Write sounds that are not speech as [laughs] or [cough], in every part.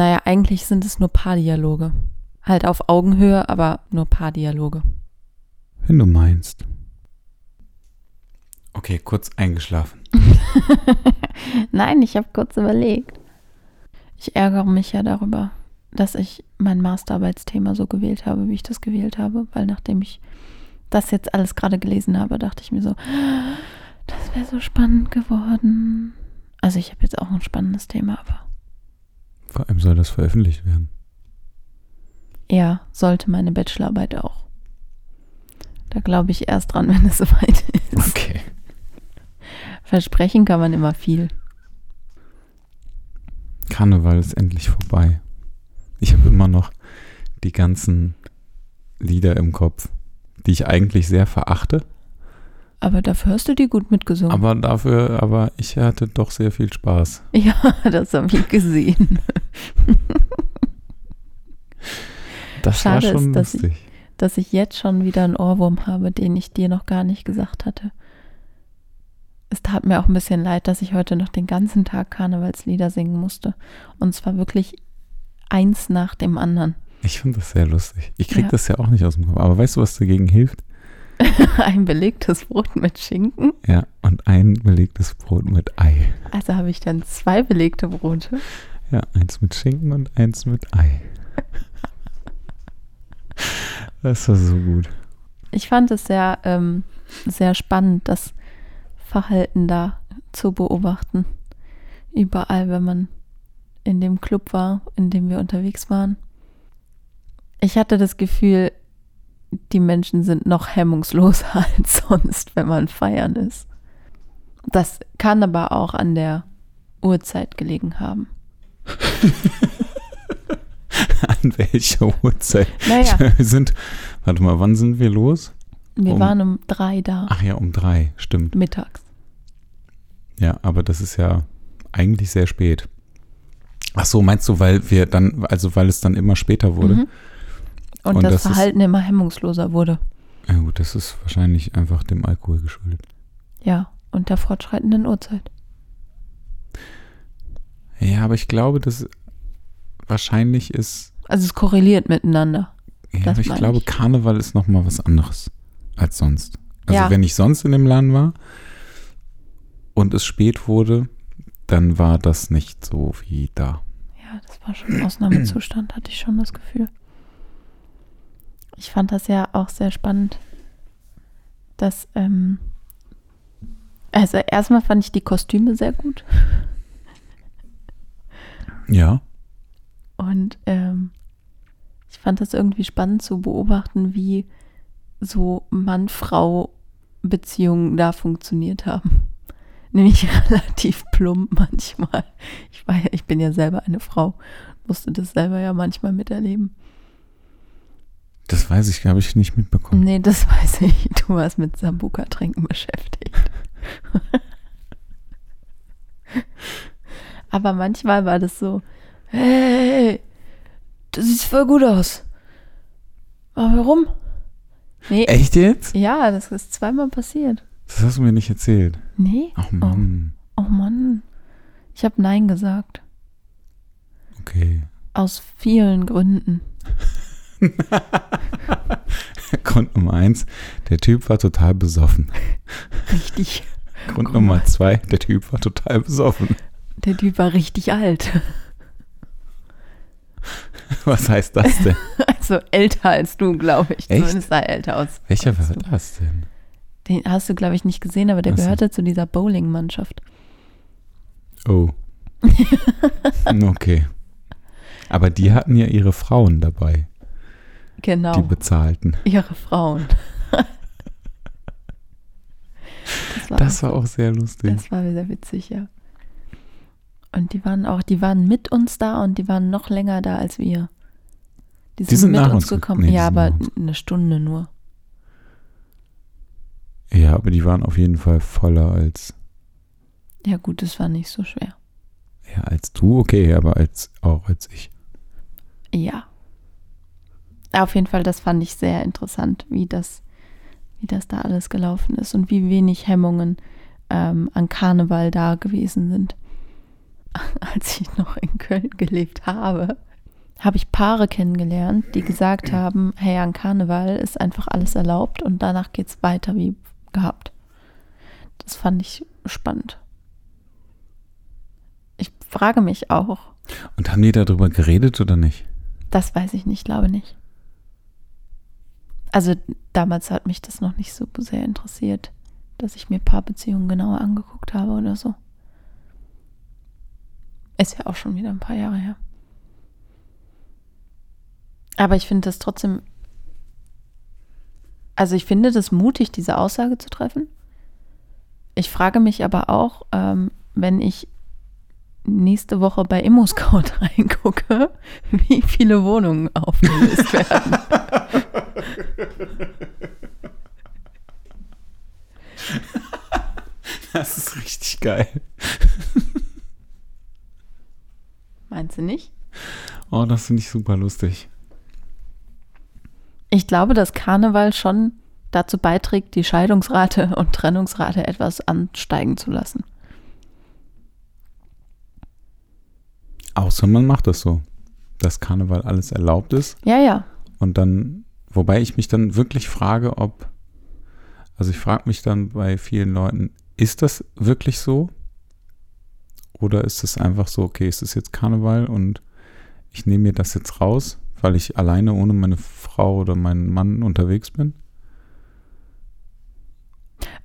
Naja, eigentlich sind es nur Paardialoge. Halt auf Augenhöhe, aber nur Paardialoge. Wenn du meinst. Okay, kurz eingeschlafen. [laughs] Nein, ich habe kurz überlegt. Ich ärgere mich ja darüber, dass ich mein Masterarbeitsthema so gewählt habe, wie ich das gewählt habe, weil nachdem ich das jetzt alles gerade gelesen habe, dachte ich mir so, das wäre so spannend geworden. Also ich habe jetzt auch ein spannendes Thema, aber Vor allem soll das veröffentlicht werden. ja, sollte meine Bachelorarbeit auch. Da glaube ich erst dran, [laughs] wenn es soweit ist. Okay. Versprechen kann man immer viel. Karneval ist endlich vorbei. Ich habe immer noch die ganzen Lieder im Kopf, die ich eigentlich sehr verachte. Aber dafür hast du die gut mitgesungen. Aber dafür, aber ich hatte doch sehr viel Spaß. [laughs] ja, das habe ich gesehen. Das Schade war schon ist, dass ich- lustig. dass ich jetzt schon wieder einen Ohrwurm habe, den ich dir noch gar nicht gesagt hatte. Es tat mir auch ein bisschen leid, dass ich heute noch den ganzen Tag Karnevalslieder singen musste. Und zwar wirklich eins nach dem anderen. Ich finde das sehr lustig. Ich kriege Ja. das ja auch nicht aus dem Kopf. Aber weißt du, was dagegen hilft? [laughs] Ein belegtes Brot mit Schinken. Ja, und ein belegtes Brot mit Ei. Also habe ich dann zwei belegte Brote. Ja, eins mit Schinken und eins mit Ei. Das war so gut. Ich fand es sehr, ähm, sehr spannend, das Verhalten da zu beobachten. Überall, wenn man in dem Club war, in dem wir unterwegs waren. Ich hatte das Gefühl, die Menschen sind noch hemmungsloser [laughs] als sonst, wenn man feiern ist. Das kann aber auch an der Uhrzeit gelegen haben. [laughs] An welcher Uhrzeit? Naja, [laughs] Wir sind, warte mal, wann sind wir los? wir Um- waren um drei da, Ach ja, um drei, stimmt. mittags. Ja, aber das ist ja eigentlich sehr spät. Ach so, meinst du, weil wir dann, also weil es dann immer später wurde? Mhm. Und, Und das, das Verhalten immer hemmungsloser wurde. Ja gut, das ist wahrscheinlich einfach dem Alkohol geschuldet. Ja, und der fortschreitenden Uhrzeit. Ja, aber ich glaube, dass wahrscheinlich ist, Also es korreliert miteinander. ja, Das aber ich glaube, ich. Karneval ist noch mal was anderes als sonst. Also Ja. wenn ich sonst in dem Laden war und es spät wurde, dann war das nicht so wie da. Ja, das war schon ein Ausnahmezustand, hatte ich schon das Gefühl. Ich fand das ja auch sehr spannend, dass, ähm, also erstmal fand ich die Kostüme sehr gut Ja, und ähm, ich fand das irgendwie spannend zu beobachten, wie so Mann-Frau-Beziehungen da funktioniert haben. [laughs] Nämlich relativ plump manchmal. Ich, war ja, ich bin ja selber eine Frau, musste das selber ja manchmal miterleben. Das weiß ich, habe ich nicht mitbekommen. Nee, das [laughs] weiß ich. Du warst mit Sambuka-Trinken beschäftigt. [laughs] Aber manchmal war das so, hey, du siehst voll gut aus. Aber warum? Nee, Echt jetzt? ja, das ist zweimal passiert. Das hast du mir nicht erzählt. Nee? Ach Mann. Oh, oh Mann. Ich habe Nein gesagt. Okay. Aus vielen Gründen. [laughs] [laughs] Grund Nummer eins, der Typ war total besoffen. Richtig. Grund Guck Nummer zwei, der Typ war total besoffen. Der Typ war richtig alt. [laughs] Was heißt das denn? [laughs] Also älter als du, glaube ich. Echt? Zumindest sah er älter aus. Welcher war du. das denn? Den hast du, glaube ich, nicht gesehen, aber der Ach so. gehörte zu dieser Bowling-Mannschaft. Oh. okay. Aber die hatten ja ihre Frauen dabei, Genau. die bezahlten. Ihre Frauen. [laughs] das war, Das war auch sehr lustig. das war sehr witzig, ja. Und die waren auch, die waren mit uns da und die waren noch länger da als wir. Die sind, sind mit nach uns uns ge- gekommen. nee, die ja, aber eine Stunde nur. Ja, aber die waren auf jeden Fall voller als, Ja, gut, das war nicht so schwer. ja, als du, okay, aber als auch als ich. Ja. Auf jeden Fall, das fand ich sehr interessant, wie das, wie das da alles gelaufen ist und wie wenig Hemmungen ähm, an Karneval da gewesen sind. [laughs] als ich noch in Köln gelebt habe, habe ich Paare kennengelernt, die gesagt haben, hey, an Karneval ist einfach alles erlaubt und danach geht es weiter wie gehabt. Das fand ich spannend. Ich frage mich auch. Und haben die darüber geredet oder nicht? Das weiß ich nicht, glaube nicht. Also damals hat mich das noch nicht so sehr interessiert, dass ich mir Paarbeziehungen genauer angeguckt habe oder so. Ist ja auch schon wieder ein paar Jahre her. Aber ich finde das trotzdem, also ich finde das mutig, diese Aussage zu treffen. Ich frage mich aber auch, ähm, wenn ich nächste Woche bei ImmoScout [laughs] reingucke, wie viele Wohnungen aufgelöst werden. Das ist richtig geil. Meinst du nicht? Oh, das finde ich super lustig. Ich glaube, dass Karneval schon dazu beiträgt, die Scheidungsrate und Trennungsrate etwas ansteigen zu lassen. Außer man macht das so, dass Karneval alles erlaubt ist. Ja, ja. Und dann, wobei ich mich dann wirklich frage, ob, also ich frage mich dann bei vielen Leuten, ist das wirklich so? Oder ist es einfach so, okay, es ist jetzt Karneval und ich nehme mir das jetzt raus, weil ich alleine ohne meine Frau oder meinen Mann unterwegs bin?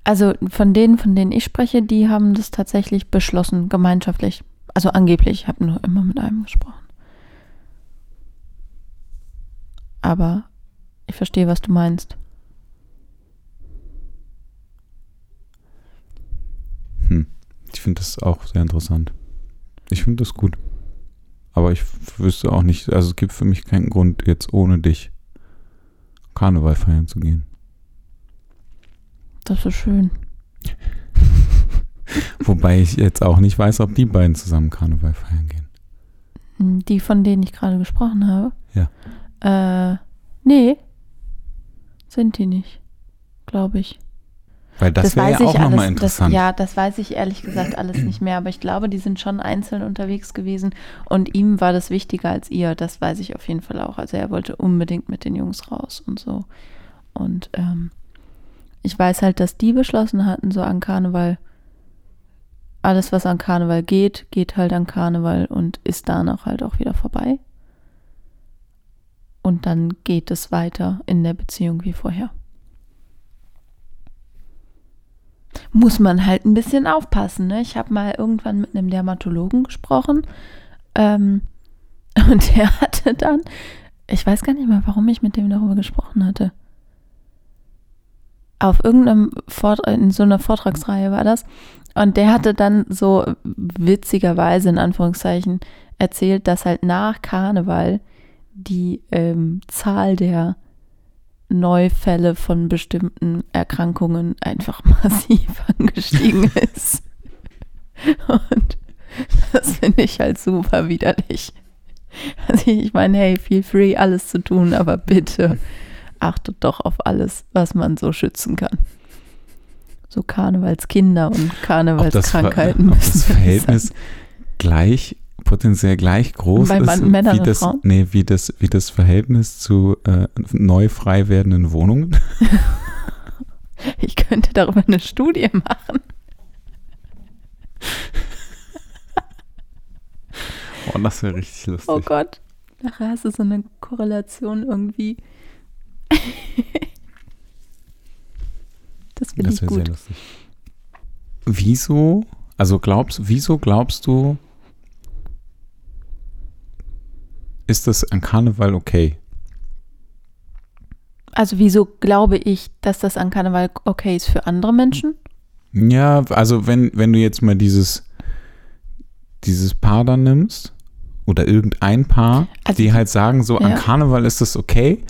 Also von denen, von denen ich spreche, die haben das tatsächlich beschlossen, gemeinschaftlich. Also angeblich, ich habe nur immer mit einem gesprochen. Aber ich verstehe, was du meinst. Hm. Ich finde das auch sehr interessant. Ich finde das gut. Aber ich wüsste auch nicht, also es gibt für mich keinen Grund, jetzt ohne dich Karneval feiern zu gehen. Das ist schön. [laughs] Wobei ich jetzt auch nicht weiß, ob die beiden zusammen Karneval feiern gehen. Die, von denen ich gerade gesprochen habe? Ja. Äh, nee. Sind die nicht. Glaube ich. Weil das, wäre ja auch nochmal interessant. Das, ja, das weiß ich ehrlich gesagt alles nicht mehr, aber ich glaube, die sind schon einzeln unterwegs gewesen und ihm war das wichtiger als ihr. Das weiß ich auf jeden Fall auch. Also er wollte unbedingt mit den Jungs raus und so. Und ähm, ich weiß halt, dass die beschlossen hatten, so an Karneval, alles, was an Karneval geht, geht halt an Karneval und ist danach halt auch wieder vorbei. Und dann geht es weiter in der Beziehung wie vorher. muss man halt ein bisschen aufpassen. Ne? Ich habe mal irgendwann mit einem Dermatologen gesprochen ähm, [laughs] und der hatte dann, ich weiß gar nicht mehr, warum ich mit dem darüber gesprochen hatte. Auf irgendeinem Vortrag, in so einer Vortragsreihe war das. Und der hatte dann so witzigerweise in Anführungszeichen erzählt, dass halt nach Karneval die ähm, Zahl der Neufälle von bestimmten Erkrankungen einfach [laughs] massiv angestiegen ist. Und das finde ich halt super widerlich. Also ich meine, hey, feel free, alles zu tun, aber bitte achtet doch auf alles, was man so schützen kann. So Karnevalskinder und ob das, Karnevalskrankheiten. ob das Verhältnis gleich, potenziell gleich groß Bei ist, Männern wie das, Frauen? nee, wie das, wie das Verhältnis zu äh, neu frei werdenden Wohnungen. [laughs] Ich könnte darüber eine Studie machen. [laughs] Oh, das wäre richtig lustig. Oh Gott. Nachher hast du so eine Korrelation irgendwie. [laughs] das finde ich wäre sehr gut. lustig. Wieso, also glaubst, wieso glaubst du, ist das an Karneval okay? Also wieso glaube ich, dass das an Karneval okay ist für andere Menschen? Ja, also wenn, wenn du jetzt mal dieses, dieses Paar dann nimmst, oder irgendein Paar, Also die halt sagen, so an ja. Karneval ist das okay,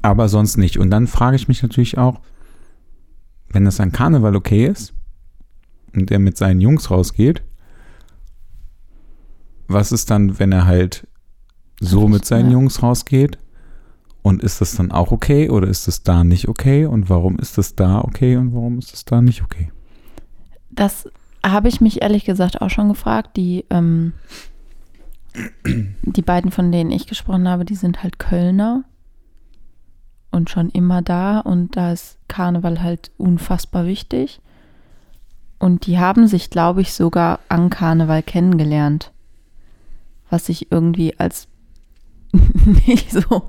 aber sonst nicht. Und dann frage ich mich natürlich auch, wenn das an Karneval okay ist und er mit seinen Jungs rausgeht, was ist dann, wenn er halt so mit seinen. Jungs rausgeht? Und ist das dann auch okay oder ist das da nicht okay? Und warum ist das da okay und warum ist das da nicht okay? Das Habe ich mich ehrlich gesagt auch schon gefragt. Die, ähm, die beiden, von denen ich gesprochen habe, die sind halt Kölner und schon immer da und da ist Karneval halt unfassbar wichtig. Und die haben sich, glaube ich, sogar an Karneval kennengelernt. Was ich irgendwie als [laughs] nicht so,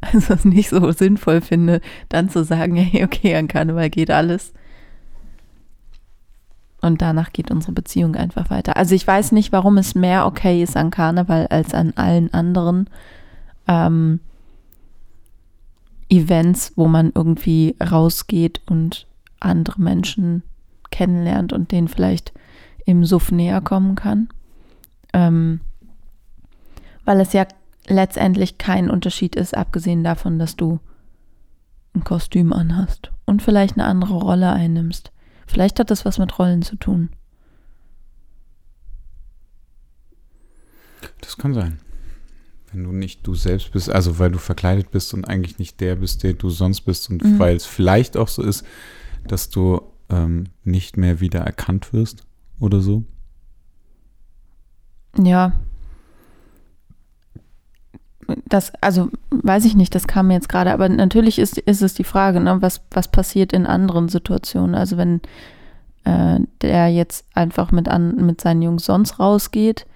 also nicht so sinnvoll finde, dann zu sagen, hey, okay, an Karneval geht alles. Und danach geht unsere Beziehung einfach weiter. Also ich weiß nicht, warum es mehr okay ist an Karneval als an allen anderen. Ähm, Events, wo man irgendwie rausgeht und andere Menschen kennenlernt und denen vielleicht im Suff näher kommen kann. Ähm, weil es ja letztendlich kein Unterschied ist, abgesehen davon, dass du ein Kostüm anhast und vielleicht eine andere Rolle einnimmst. Vielleicht hat das was mit Rollen zu tun. Das kann sein wenn du nicht du selbst bist, also weil du verkleidet bist und eigentlich nicht der bist, der du sonst bist und mhm. weil es vielleicht auch so ist, dass du ähm, nicht mehr wieder erkannt wirst oder so. Ja. Das, also weiß ich nicht, das kam mir jetzt gerade, aber natürlich ist, ist es die Frage, ne, was, was passiert in anderen Situationen. Also wenn äh, der jetzt einfach mit, an, mit seinen Jungs sonst rausgeht,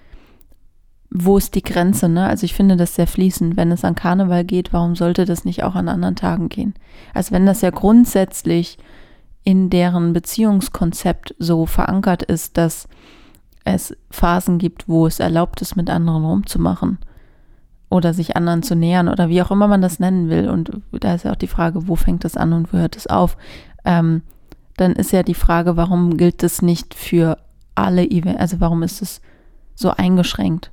wo ist die Grenze, ne? Also ich finde das sehr fließend. Wenn es an Karneval geht, warum sollte das nicht auch an anderen Tagen gehen? Also wenn das ja grundsätzlich in deren Beziehungskonzept so verankert ist, dass es Phasen gibt, wo es erlaubt ist, mit anderen rumzumachen oder sich anderen zu nähern oder wie auch immer man das nennen will. Und da ist ja auch die Frage, wo fängt das an und wo hört es auf? Ähm, dann ist ja die Frage, warum gilt das nicht für alle Events? Also warum ist es so eingeschränkt?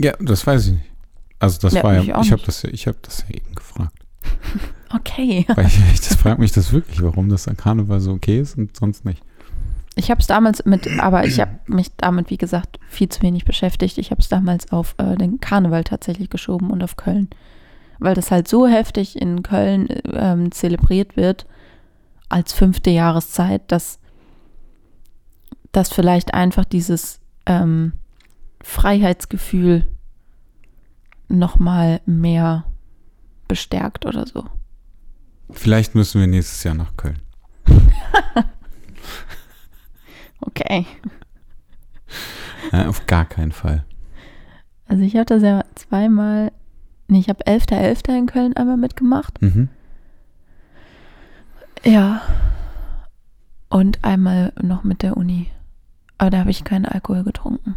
Ja, das weiß ich nicht. Also das ja, war ja, ich, habe das, ja, ich habe das ja eben gefragt. [laughs] Okay. Weil ich, ich das frage mich das wirklich, warum das an Karneval so okay ist und sonst nicht. Ich habe es damals mit, aber ich habe mich damit, wie gesagt, viel zu wenig beschäftigt. Ich habe es damals auf äh, den Karneval tatsächlich geschoben und auf Köln. Weil das halt so heftig in Köln ähm, zelebriert wird als fünfte Jahreszeit, dass, dass vielleicht einfach dieses ähm, Freiheitsgefühl nochmal mehr bestärkt oder so. Vielleicht müssen wir nächstes Jahr nach Köln. [laughs] okay. [laughs] Ja, auf gar keinen Fall. Also ich habe das ja zweimal, nee, ich habe 11.11. .11. in Köln einmal mitgemacht. Mhm. Ja. Und einmal noch mit der Uni. Aber da habe ich keinen Alkohol getrunken.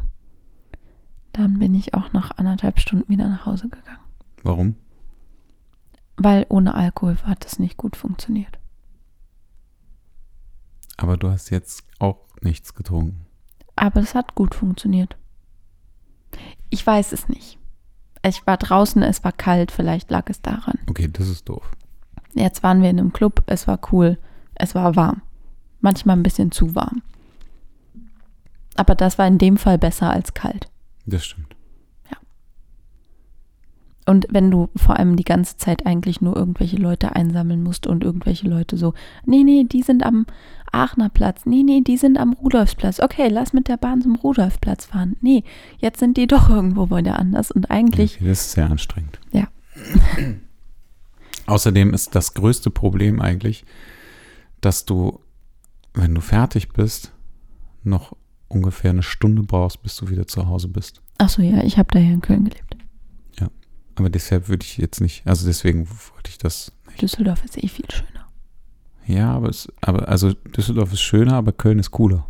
Dann bin ich auch nach anderthalb Stunden wieder nach Hause gegangen. Warum? Weil ohne Alkohol hat das nicht gut funktioniert. Aber du hast jetzt auch nichts getrunken. Aber es hat gut funktioniert. Ich weiß es nicht. Ich war draußen, es war kalt, vielleicht lag es daran. Okay, das ist doof. Jetzt waren wir in einem Club, es war cool, es war warm. Manchmal ein bisschen zu warm. Aber das war in dem Fall besser als kalt. Das stimmt. Ja. Und wenn du vor allem die ganze Zeit eigentlich nur irgendwelche Leute einsammeln musst und irgendwelche Leute so, nee, nee, die sind am Aachener Platz, nee, nee, die sind am Rudolfsplatz, okay, lass mit der Bahn zum Rudolfplatz fahren. Nee, jetzt sind die [laughs] doch irgendwo wieder anders und eigentlich. Okay, das ist sehr anstrengend. Ja. [clears throat] Außerdem ist das größte Problem eigentlich, dass du, wenn du fertig bist, noch ungefähr eine Stunde brauchst, bis du wieder zu Hause bist. Ach so, ja, ich habe da ja in Köln gelebt. Ja, aber deshalb würde ich jetzt nicht, also deswegen wollte ich das nicht. Düsseldorf ist eh viel schöner. Ja, aber, es, aber also Düsseldorf ist schöner, aber Köln ist cooler.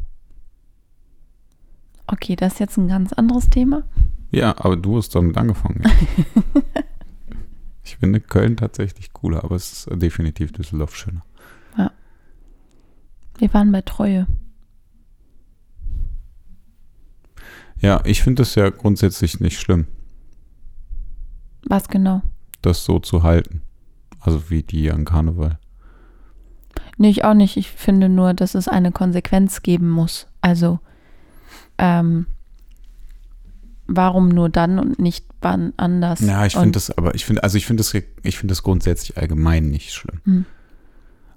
Okay, das ist jetzt ein ganz anderes Thema. Ja, aber du hast damit angefangen. [laughs] ich finde Köln tatsächlich cooler, aber es ist definitiv Düsseldorf schöner. Ja. Wir waren bei Treue. Ja, ich finde das ja grundsätzlich nicht schlimm. Was genau? Das so zu halten. Also wie die an Karneval. Nee, ich auch nicht. Ich finde nur, dass es eine Konsequenz geben muss. Also, ähm, warum nur dann und nicht wann anders? Ja, ich finde das, aber ich finde, also ich finde das, ich finde das grundsätzlich allgemein nicht schlimm. Hm.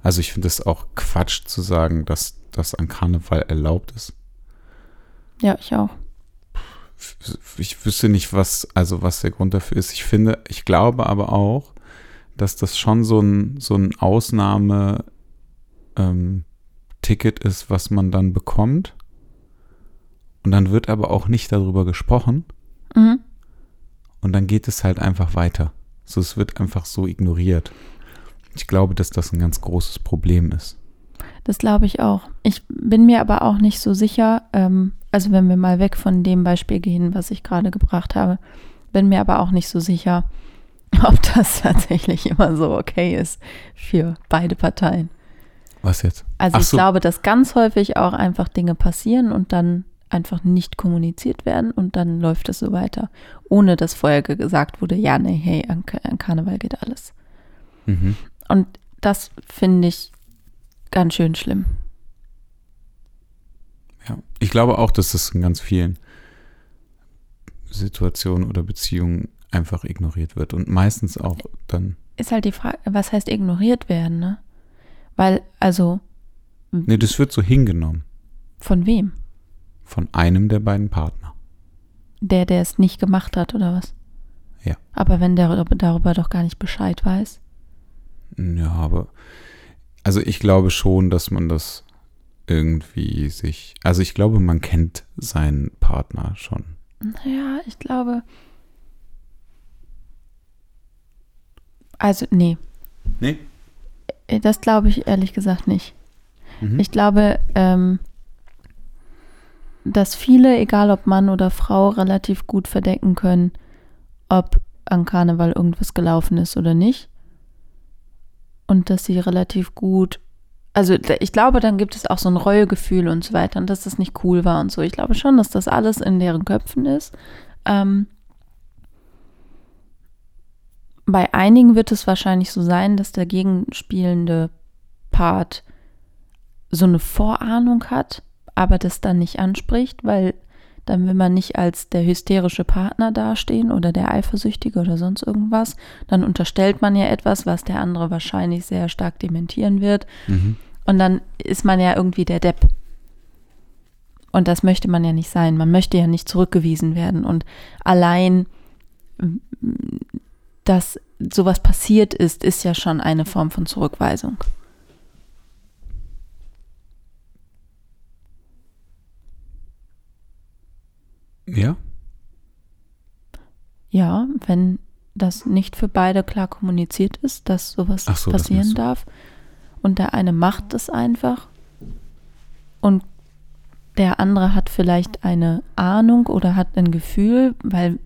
Also ich finde es auch Quatsch zu sagen, dass das an Karneval erlaubt ist. Ja, ich auch. Ich wüsste nicht, was, also was der Grund dafür ist. Ich finde, ich glaube aber auch, dass das schon so ein, so ein Ausnahme, ähm, Ticket ist, was man dann bekommt. Und dann wird aber auch nicht darüber gesprochen. Mhm. Und dann geht es halt einfach weiter. So, es wird einfach so ignoriert. Ich glaube, dass das ein ganz großes Problem ist. Das glaube ich auch. Ich bin mir aber auch nicht so sicher, ähm, also wenn wir mal weg von dem Beispiel gehen, was ich gerade gebracht habe, bin mir aber auch nicht so sicher, [laughs] ob das tatsächlich immer so okay ist für beide Parteien. Was jetzt? Also Ach ich so. glaube, dass ganz häufig auch einfach Dinge passieren und dann einfach nicht kommuniziert werden und dann läuft es so weiter, ohne dass vorher ge- gesagt wurde, ja, nee, hey, an, an Karneval geht alles. Mhm. Und das finde ich ganz schön schlimm. Ja. Ich glaube auch, dass das in ganz vielen Situationen oder Beziehungen einfach ignoriert wird und meistens auch dann. Ist halt die Frage, was heißt ignoriert werden, ne? Weil, also, Nee, das wird so hingenommen von wem? von einem der beiden Partner. Der, der es nicht gemacht hat, oder was? Ja. Aber wenn der darüber doch gar nicht Bescheid weiß. Ja, aber also ich glaube schon, dass man das irgendwie sich, also ich glaube, man kennt seinen Partner schon. Ja, ich glaube. Also, nee, Nee. Äh, das glaube ich ehrlich gesagt nicht. Mhm. Ich glaube, ähm, dass viele, egal ob Mann oder Frau, relativ gut verdecken können, ob an Karneval irgendwas gelaufen ist oder nicht. Und dass sie relativ gut, also ich glaube, dann gibt es auch so ein Reuegefühl und so weiter und dass das nicht cool war und so. Ich glaube schon, dass das alles in deren Köpfen ist. Ähm, bei einigen wird es wahrscheinlich so sein, dass der gegenspielende Part so eine Vorahnung hat, aber das dann nicht anspricht, weil dann will man nicht als der hysterische Partner dastehen oder der Eifersüchtige oder sonst irgendwas. Dann unterstellt man ja etwas, was der andere wahrscheinlich sehr stark dementieren wird. Mhm. Und dann ist man ja irgendwie der Depp. Und das möchte man ja nicht sein. Man möchte ja nicht zurückgewiesen werden. Und allein, dass sowas passiert ist, ist ja schon eine Form von Zurückweisung. Ja? Ja, wenn das nicht für beide klar kommuniziert ist, dass sowas so, das passieren du. darf. Und der eine macht es einfach und der andere hat vielleicht eine Ahnung oder hat ein Gefühl, weil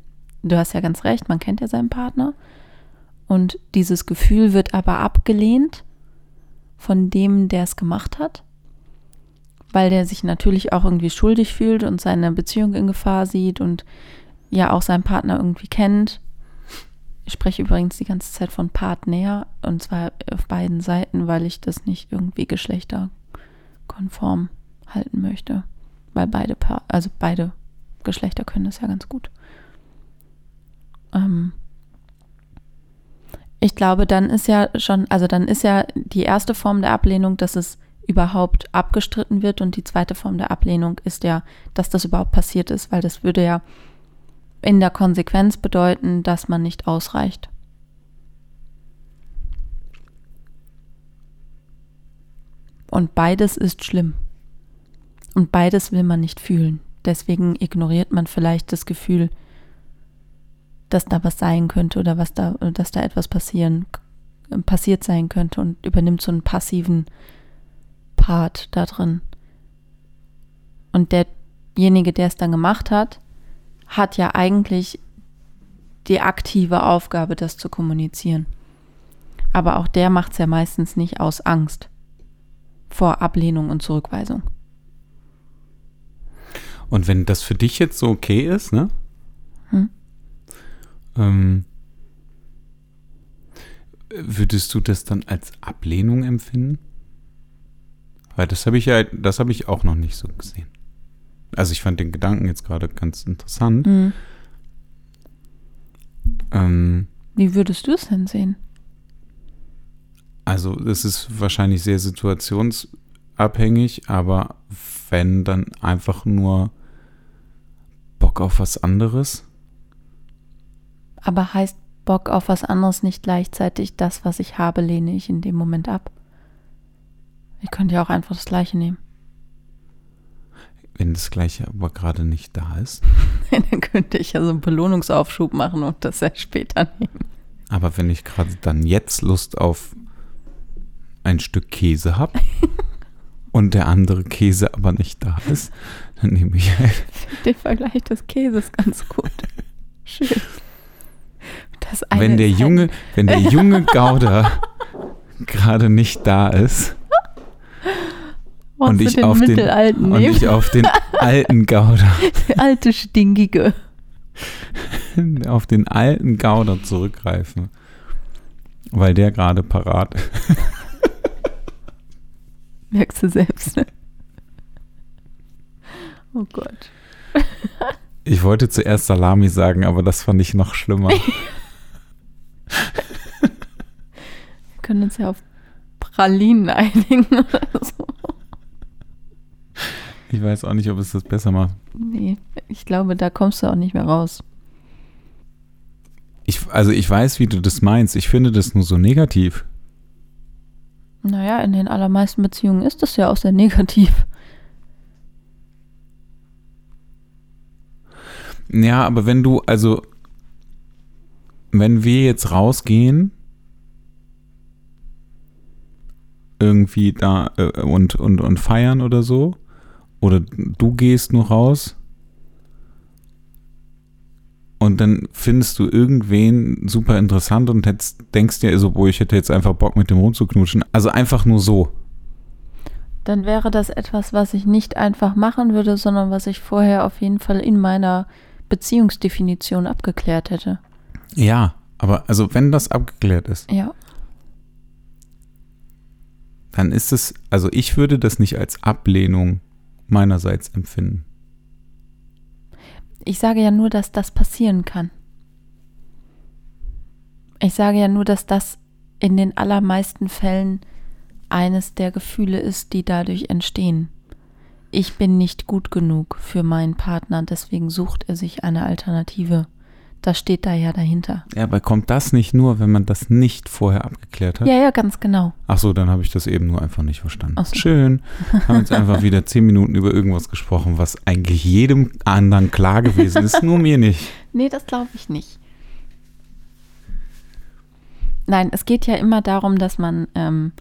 du hast ja ganz recht, man kennt ja seinen Partner. Und dieses Gefühl wird aber abgelehnt von dem, der es gemacht hat, weil der sich natürlich auch irgendwie schuldig fühlt und seine Beziehung in Gefahr sieht und ja auch seinen Partner irgendwie kennt. Ich spreche übrigens die ganze Zeit von Partner und zwar auf beiden Seiten, weil ich das nicht irgendwie geschlechterkonform halten möchte. Weil beide Paar, also beide Geschlechter können das ja ganz gut. Ähm ich glaube, dann ist ja schon, also dann ist ja die erste Form der Ablehnung, dass es überhaupt abgestritten wird und die zweite Form der Ablehnung ist ja, dass das überhaupt passiert ist, weil das würde ja in der Konsequenz bedeuten, dass man nicht ausreicht. Und beides ist schlimm. Und beides will man nicht fühlen. Deswegen ignoriert man vielleicht das Gefühl, dass da was sein könnte oder was da, dass da etwas passieren, passiert sein könnte und übernimmt so einen passiven Part da drin. Und derjenige, der es dann gemacht hat, hat ja eigentlich die aktive Aufgabe, das zu kommunizieren. Aber auch der macht es ja meistens nicht aus Angst vor Ablehnung und Zurückweisung. Und wenn das für dich jetzt so okay ist, ne? Hm? Ähm, würdest du das dann als Ablehnung empfinden? Weil das habe ich ja, das habe ich auch noch nicht so gesehen. Also ich fand den Gedanken jetzt gerade ganz interessant. Hm. Ähm, Wie würdest du es denn sehen? Also es ist wahrscheinlich sehr situationsabhängig, aber wenn dann einfach nur Bock auf was anderes. Aber heißt Bock auf was anderes nicht gleichzeitig das, was ich habe, lehne ich in dem Moment ab? Ich könnte ja auch einfach das gleiche nehmen. Wenn das gleiche aber gerade nicht da ist. [laughs] dann könnte ich ja so einen Belohnungsaufschub machen und das ja später nehmen. Aber wenn ich gerade dann jetzt Lust auf ein Stück Käse habe [laughs] und der andere Käse aber nicht da ist, dann nehme ich halt. Den Vergleich des Käses ganz gut. [laughs] Schön. wenn der halt junge, wenn der junge Gouda gerade nicht da ist und ich, auf den, und ich auf den alten Gouda, der alte stinkige, [laughs] auf den alten Gouda zurückgreife, weil der gerade parat. [laughs] Merkst du selbst, ne? Oh Gott. [laughs] Ich wollte zuerst Salami sagen, aber das fand ich noch schlimmer. Wir können uns ja auf Pralinen einigen oder so. Ich weiß auch nicht, ob es das besser macht. Nee, ich glaube, da kommst du auch nicht mehr raus. Ich, also ich weiß, wie du das meinst. Ich finde das nur so negativ. Naja, in den allermeisten Beziehungen ist das ja auch sehr negativ. Ja, aber wenn du, also, wenn wir jetzt rausgehen, irgendwie da äh, und, und, und feiern oder so, oder du gehst nur raus und dann findest du irgendwen super interessant und hättest, denkst dir so, boah, ich hätte jetzt einfach Bock mit dem rumzuknutschen. Also einfach nur so. Dann wäre das etwas, was ich nicht einfach machen würde, sondern was ich vorher auf jeden Fall in meiner Beziehungsdefinition abgeklärt hätte. Ja, aber also wenn das abgeklärt ist. Ja. Dann ist es, also ich würde das nicht als Ablehnung meinerseits empfinden. Ich sage ja nur, dass das passieren kann. Ich sage ja nur, dass das in den allermeisten Fällen eines der Gefühle ist, die dadurch entstehen. Ich bin nicht gut genug für meinen Partner, deswegen sucht er sich eine Alternative. Das steht da ja dahinter. Ja, aber kommt das nicht nur, wenn man das nicht vorher abgeklärt hat? Ja, ja, ganz genau. Ach so, dann habe ich das eben nur einfach nicht verstanden. So. Schön. Haben jetzt einfach wieder zehn Minuten über irgendwas gesprochen, was eigentlich jedem anderen klar gewesen ist, nur mir nicht. [laughs] Nee, das glaube ich nicht. Nein, es geht ja immer darum, dass man ähm,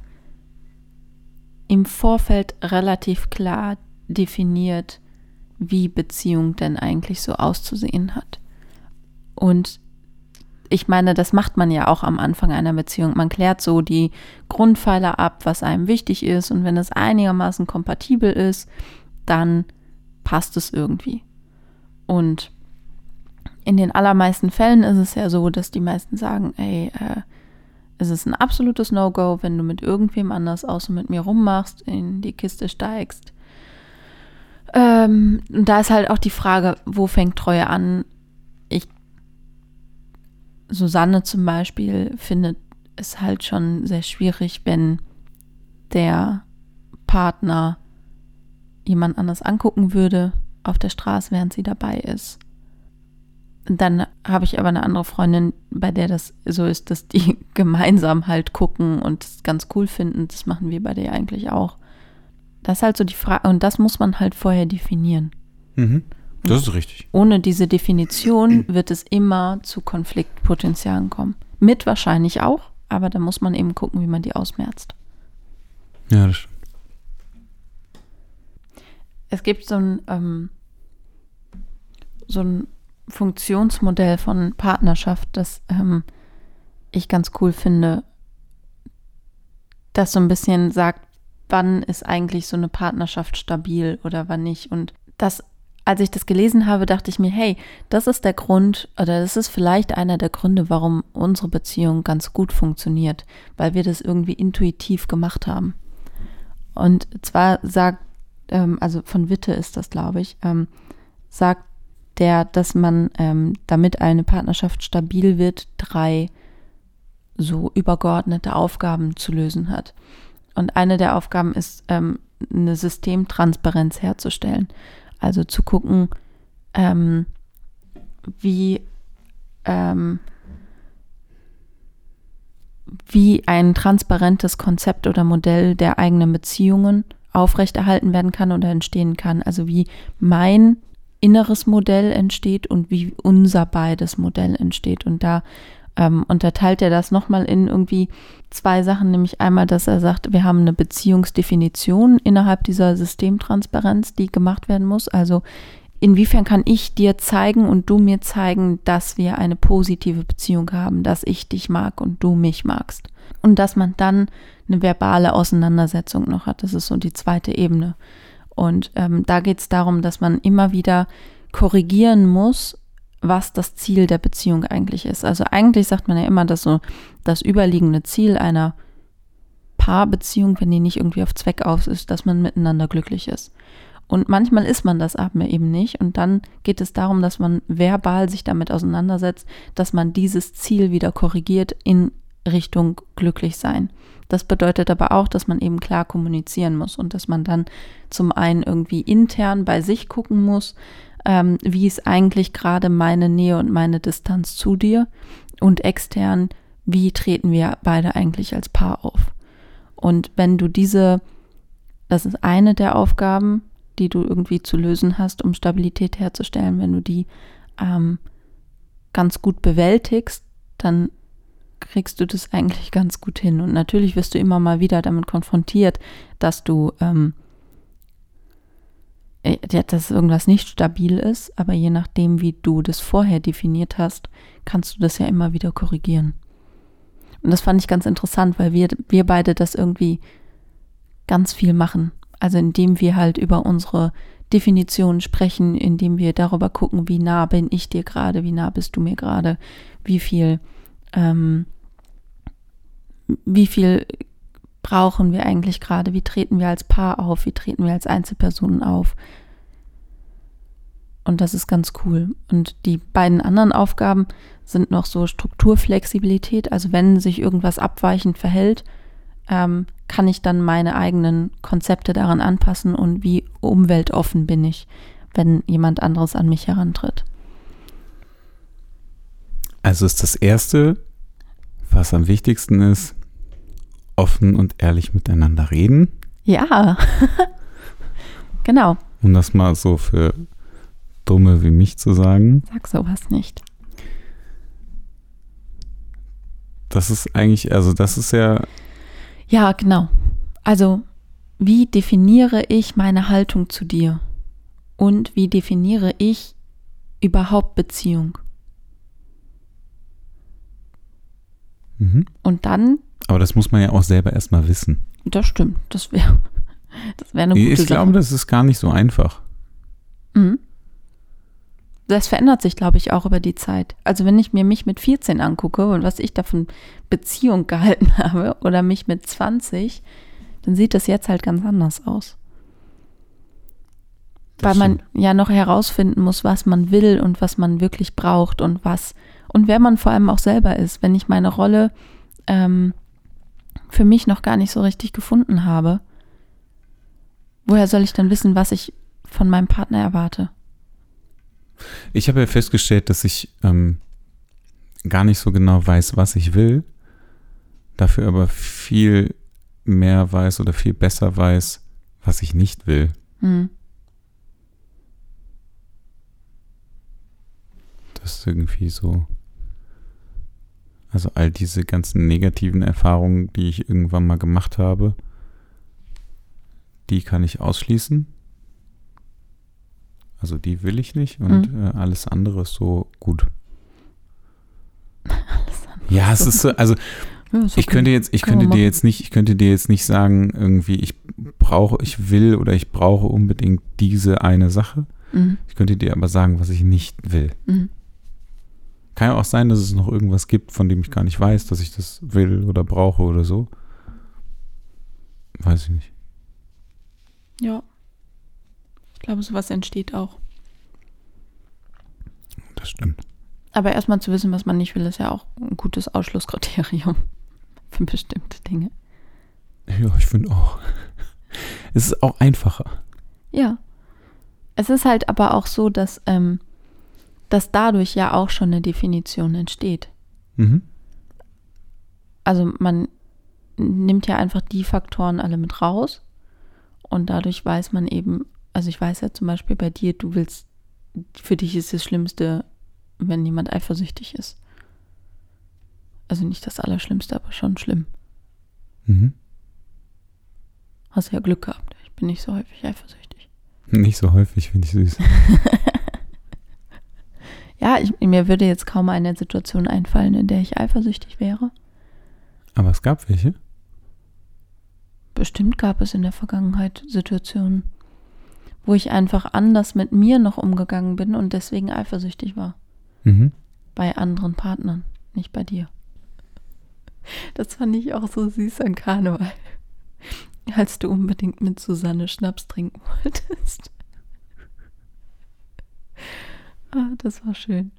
im Vorfeld relativ klar definiert, wie Beziehung denn eigentlich so auszusehen hat. Und ich meine, das macht man ja auch am Anfang einer Beziehung. Man klärt so die Grundpfeiler ab, was einem wichtig ist. Und wenn es einigermaßen kompatibel ist, dann passt es irgendwie. Und in den allermeisten Fällen ist es ja so, dass die meisten sagen, ey, äh, es ist ein absolutes No-Go, wenn du mit irgendwem anders außer mit mir rummachst, in die Kiste steigst. Ähm, und da ist halt auch die Frage, wo fängt Treue an? Susanne zum Beispiel findet es halt schon sehr schwierig, wenn der Partner jemand anders angucken würde auf der Straße, während sie dabei ist. Dann habe ich aber eine andere Freundin, bei der das so ist, dass die [laughs] gemeinsam halt gucken und es ganz cool finden. Das machen wir bei dir eigentlich auch. Das ist halt so die Frage, und das muss man halt vorher definieren. Mhm. Das ist richtig. Ohne diese Definition wird es immer zu Konfliktpotenzialen kommen. Mit wahrscheinlich auch, aber da muss man eben gucken, wie man die ausmerzt. Ja, das stimmt. Es gibt so ein, ähm, so ein Funktionsmodell von Partnerschaft, das ähm, ich ganz cool finde, das so ein bisschen sagt, wann ist eigentlich so eine Partnerschaft stabil oder wann nicht. Und das als ich das gelesen habe, dachte ich mir, hey, das ist der Grund oder das ist vielleicht einer der Gründe, warum unsere Beziehung ganz gut funktioniert, weil wir das irgendwie intuitiv gemacht haben. Und zwar sagt, ähm, also von Witte ist das, glaube ich, ähm, sagt der, dass man, ähm, damit eine Partnerschaft stabil wird, drei so übergeordnete Aufgaben zu lösen hat. Und eine der Aufgaben ist, ähm, eine Systemtransparenz herzustellen. Also zu gucken, ähm, wie, ähm, wie ein transparentes Konzept oder Modell der eigenen Beziehungen aufrechterhalten werden kann oder entstehen kann. Also wie mein inneres Modell entsteht und wie unser beides Modell entsteht. Und da ähm, unterteilt er das nochmal in irgendwie zwei Sachen, nämlich einmal, dass er sagt, wir haben eine Beziehungsdefinition innerhalb dieser Systemtransparenz, die gemacht werden muss. Also inwiefern kann ich dir zeigen und du mir zeigen, dass wir eine positive Beziehung haben, dass ich dich mag und du mich magst. Und dass man dann eine verbale Auseinandersetzung noch hat. Das ist so die zweite Ebene. Und ähm, da geht es darum, dass man immer wieder korrigieren muss, was das Ziel der Beziehung eigentlich ist. Also eigentlich sagt man ja immer, dass so das überliegende Ziel einer Paarbeziehung, wenn die nicht irgendwie auf Zweck aus ist, dass man miteinander glücklich ist. Und manchmal ist man das aber eben nicht. Und dann geht es darum, dass man verbal sich damit auseinandersetzt, dass man dieses Ziel wieder korrigiert in Richtung glücklich sein. Das bedeutet aber auch, dass man eben klar kommunizieren muss und dass man dann zum einen irgendwie intern bei sich gucken muss, ähm, wie ist eigentlich gerade meine Nähe und meine Distanz zu dir und extern, wie treten wir beide eigentlich als Paar auf. Und wenn du diese, das ist eine der Aufgaben, die du irgendwie zu lösen hast, um Stabilität herzustellen, wenn du die ähm, ganz gut bewältigst, dann kriegst du das eigentlich ganz gut hin. Und natürlich wirst du immer mal wieder damit konfrontiert, dass du ähm, äh, dass irgendwas nicht stabil ist, aber je nachdem, wie du das vorher definiert hast, kannst du das ja immer wieder korrigieren. Und das fand ich ganz interessant, weil wir, wir beide das irgendwie ganz viel machen. Also indem wir halt über unsere Definitionen sprechen, indem wir darüber gucken, wie nah bin ich dir gerade, wie nah bist du mir gerade, wie viel, ähm, wie viel brauchen wir eigentlich gerade? Wie treten wir als Paar auf? Wie treten wir als Einzelpersonen auf? Und das ist ganz cool. Und die beiden anderen Aufgaben sind noch so Strukturflexibilität. Also wenn sich irgendwas abweichend verhält, ähm, kann ich dann meine eigenen Konzepte daran anpassen und wie umweltoffen bin ich, wenn jemand anderes an mich herantritt. Also ist das Erste, was am wichtigsten ist, offen und ehrlich miteinander reden. Ja, [laughs] genau. Um das mal so für Dumme wie mich zu sagen. Sag sowas nicht. Das ist eigentlich, also das ist ja. Ja, genau. Also, wie definiere ich meine Haltung zu dir? Und wie definiere ich überhaupt Beziehung? Mhm. Und dann aber das muss man ja auch selber erstmal wissen. Das stimmt. Das wäre das wär eine gute Ich glaube, das ist gar nicht so einfach. Mhm. Das verändert sich, glaube ich, auch über die Zeit. Also wenn ich mir mich mit 14 angucke und was ich da von Beziehung [laughs] gehalten habe oder mich mit 20, dann sieht das jetzt halt ganz anders aus. Das Weil man ja noch herausfinden muss, was man will und was man wirklich braucht und was und wer man vor allem auch selber ist. Wenn ich meine Rolle ähm, für mich noch gar nicht so richtig gefunden habe, woher soll ich dann wissen, was ich von meinem Partner erwarte? Ich habe ja festgestellt, dass ich ähm, gar nicht so genau weiß, was ich will, dafür aber viel mehr weiß oder viel besser weiß, was ich nicht will. Hm. Das ist irgendwie so. Also all diese ganzen negativen Erfahrungen, die ich irgendwann mal gemacht habe, die kann ich ausschließen. Also die will ich nicht und mhm. äh, alles andere ist so gut. [laughs] ja, es ist so, also ja, ist ich könnte jetzt, ich könnte dir jetzt nicht, ich könnte dir jetzt nicht sagen, irgendwie, ich brauche, ich will oder ich brauche unbedingt diese eine Sache. Mhm. Ich könnte dir aber sagen, was ich nicht will. Mhm. Kann ja auch sein, dass es noch irgendwas gibt, von dem ich gar nicht weiß, dass ich das will oder brauche oder so. Weiß ich nicht. Ja. Ich glaube, sowas entsteht auch. Das stimmt. Aber erstmal zu wissen, was man nicht will, ist ja auch ein gutes Ausschlusskriterium [laughs] für bestimmte Dinge. Ja, ich finde auch. Es ist auch einfacher. Ja. Es ist halt aber auch so, dass, ähm, dass dadurch ja auch schon eine Definition entsteht. Mhm. Also man nimmt ja einfach die Faktoren alle mit raus und dadurch weiß man eben, also ich weiß ja zum Beispiel bei dir, du willst, für dich ist das Schlimmste, wenn jemand eifersüchtig ist. Also nicht das Allerschlimmste, aber schon schlimm. Mhm. Hast ja Glück gehabt. Ich bin nicht so häufig eifersüchtig. Nicht so häufig, finde ich süß. [laughs] Ja, ich, mir würde jetzt kaum eine Situation einfallen, in der ich eifersüchtig wäre. Aber es gab welche. Bestimmt gab es in der Vergangenheit Situationen, wo ich einfach anders mit mir noch umgegangen bin und deswegen eifersüchtig war. Mhm. Bei anderen Partnern, nicht bei dir. Das fand ich auch so süß an Karneval. Als du unbedingt mit Susanne Schnaps trinken wolltest. Ah, das war schön.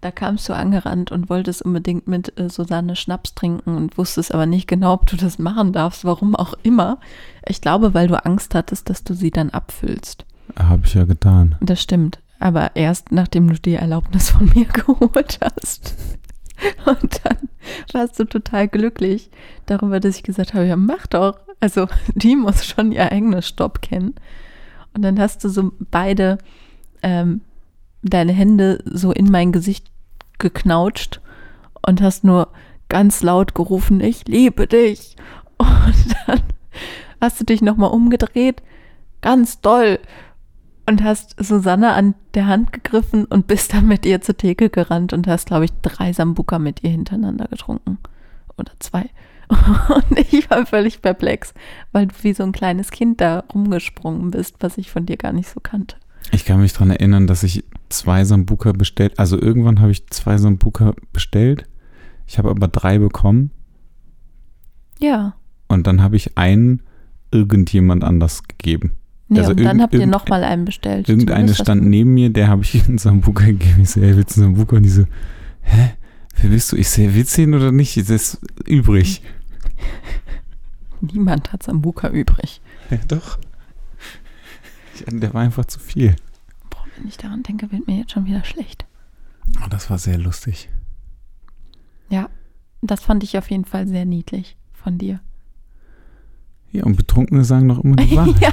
Da kamst du angerannt und wolltest unbedingt mit äh, Susanne Schnaps trinken und wusstest aber nicht genau, ob du das machen darfst, warum auch immer. Ich glaube, weil du Angst hattest, dass du sie dann abfüllst. Habe ich ja getan. Das stimmt. Aber erst nachdem du die Erlaubnis von mir [laughs] geholt hast. Und dann warst du total glücklich darüber, dass ich gesagt habe, ja, mach doch. Also [laughs] die muss schon ihr eigenes Stopp kennen. Und dann hast du so beide ähm, deine Hände so in mein Gesicht geknautscht und hast nur ganz laut gerufen, ich liebe dich. [laughs] Und dann hast du dich nochmal umgedreht, ganz doll, und hast Susanne an der Hand gegriffen und bist dann mit ihr zur Theke gerannt und hast, glaube ich, drei Sambuka mit ihr hintereinander getrunken. Oder zwei. [laughs] Und ich war völlig perplex, weil du wie so ein kleines Kind da rumgesprungen bist, was ich von dir gar nicht so kannte. Ich kann mich daran erinnern, dass ich zwei Sambuka bestellt, also irgendwann habe ich zwei Sambuka bestellt. Ich habe aber drei bekommen. Ja. Und dann habe ich einen irgendjemand anders gegeben. Nee, Also und dann habt ihr nochmal einen bestellt. Irgendeine stand neben mir, der habe ich [laughs] einen Sambuka gegeben. Ich so, ey, willst du einen Sambuka? Und die so, hä? Wer bist du? Ich sehe, willst du ihn oder nicht? Das ist übrig. [laughs] Niemand hat Sambuka übrig. [laughs] Ja, doch. [laughs] Der war einfach zu viel. Boah, wenn ich daran denke, wird mir jetzt schon wieder schlecht. Oh, das war sehr lustig. Ja, das fand ich auf jeden Fall sehr niedlich von dir. Ja, und Betrunkene sagen doch immer die [laughs] Wahrheit. ja.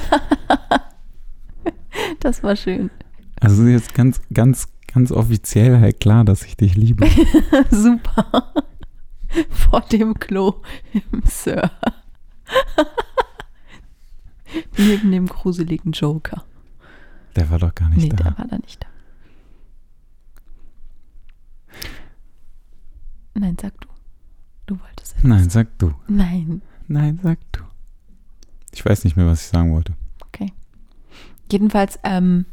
Das war schön. Also jetzt ganz, ganz, ganz offiziell halt klar, dass ich dich liebe. [laughs] Super. Vor dem Klo im Sir. Neben dem gruseligen Joker. Der war doch gar nicht Nee, da. der war da nicht da. Nein, sag du. Du wolltest etwas. Nein, sag du. Nein. Nein, sag du. Ich weiß nicht mehr, was ich sagen wollte. Jedenfalls, ähm,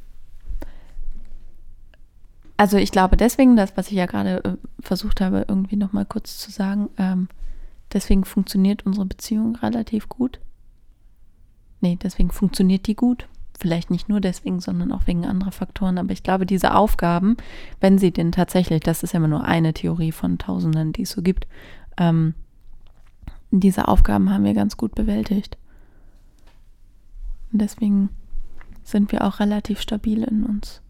also ich glaube deswegen, das, was ich ja gerade äh, versucht habe, irgendwie nochmal kurz zu sagen, ähm, deswegen funktioniert unsere Beziehung relativ gut. Nee, deswegen funktioniert die gut. Vielleicht nicht nur deswegen, sondern auch wegen anderer Faktoren. Aber ich glaube, diese Aufgaben, wenn sie denn tatsächlich, das ist ja immer nur eine Theorie von Tausenden, die es so gibt, ähm, diese Aufgaben haben wir ganz gut bewältigt. Und deswegen sind wir auch relativ stabil in uns.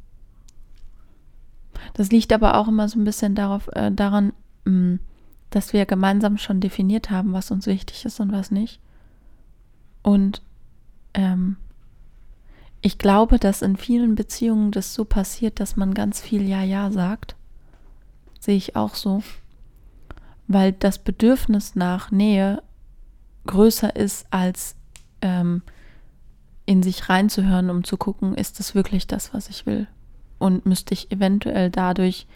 Das liegt aber auch immer so ein bisschen darauf, äh, daran, mh, dass wir gemeinsam schon definiert haben, was uns wichtig ist und was nicht. Und ähm, ich glaube, dass in vielen Beziehungen das so passiert, dass man ganz viel Ja, Ja sagt. Sehe ich auch so. Weil das Bedürfnis nach Nähe größer ist als ähm, in sich reinzuhören, um zu gucken, ist das wirklich das, was ich will? Und müsste ich eventuell dadurch,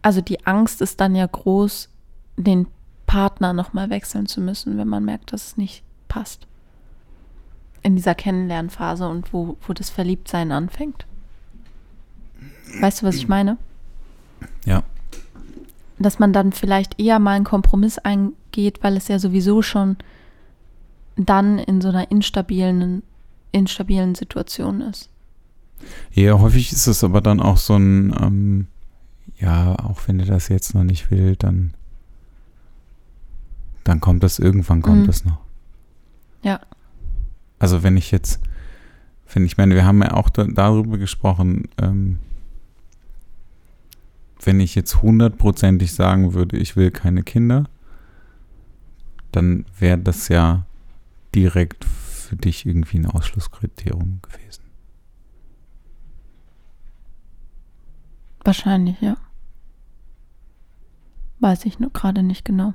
also die Angst ist dann ja groß, den Partner nochmal wechseln zu müssen, wenn man merkt, dass es nicht passt. In dieser Kennenlernphase und wo, wo das Verliebtsein anfängt. Weißt du, was ich meine? Ja. Dass man dann vielleicht eher mal einen Kompromiss eingeht, weil es ja sowieso schon dann in so einer instabilen, instabilen Situation ist. Ja, häufig ist es aber dann auch so ein, ähm, ja, auch wenn du das jetzt noch nicht will, dann, dann kommt das irgendwann, kommt Mhm. das noch. Ja. Also wenn ich jetzt, wenn ich meine, wir haben ja auch da, darüber gesprochen, ähm, wenn ich jetzt hundertprozentig sagen würde, ich will keine Kinder, dann wäre das ja direkt für dich irgendwie ein Ausschlusskriterium gewesen. Wahrscheinlich, ja. Weiß ich nur gerade nicht genau.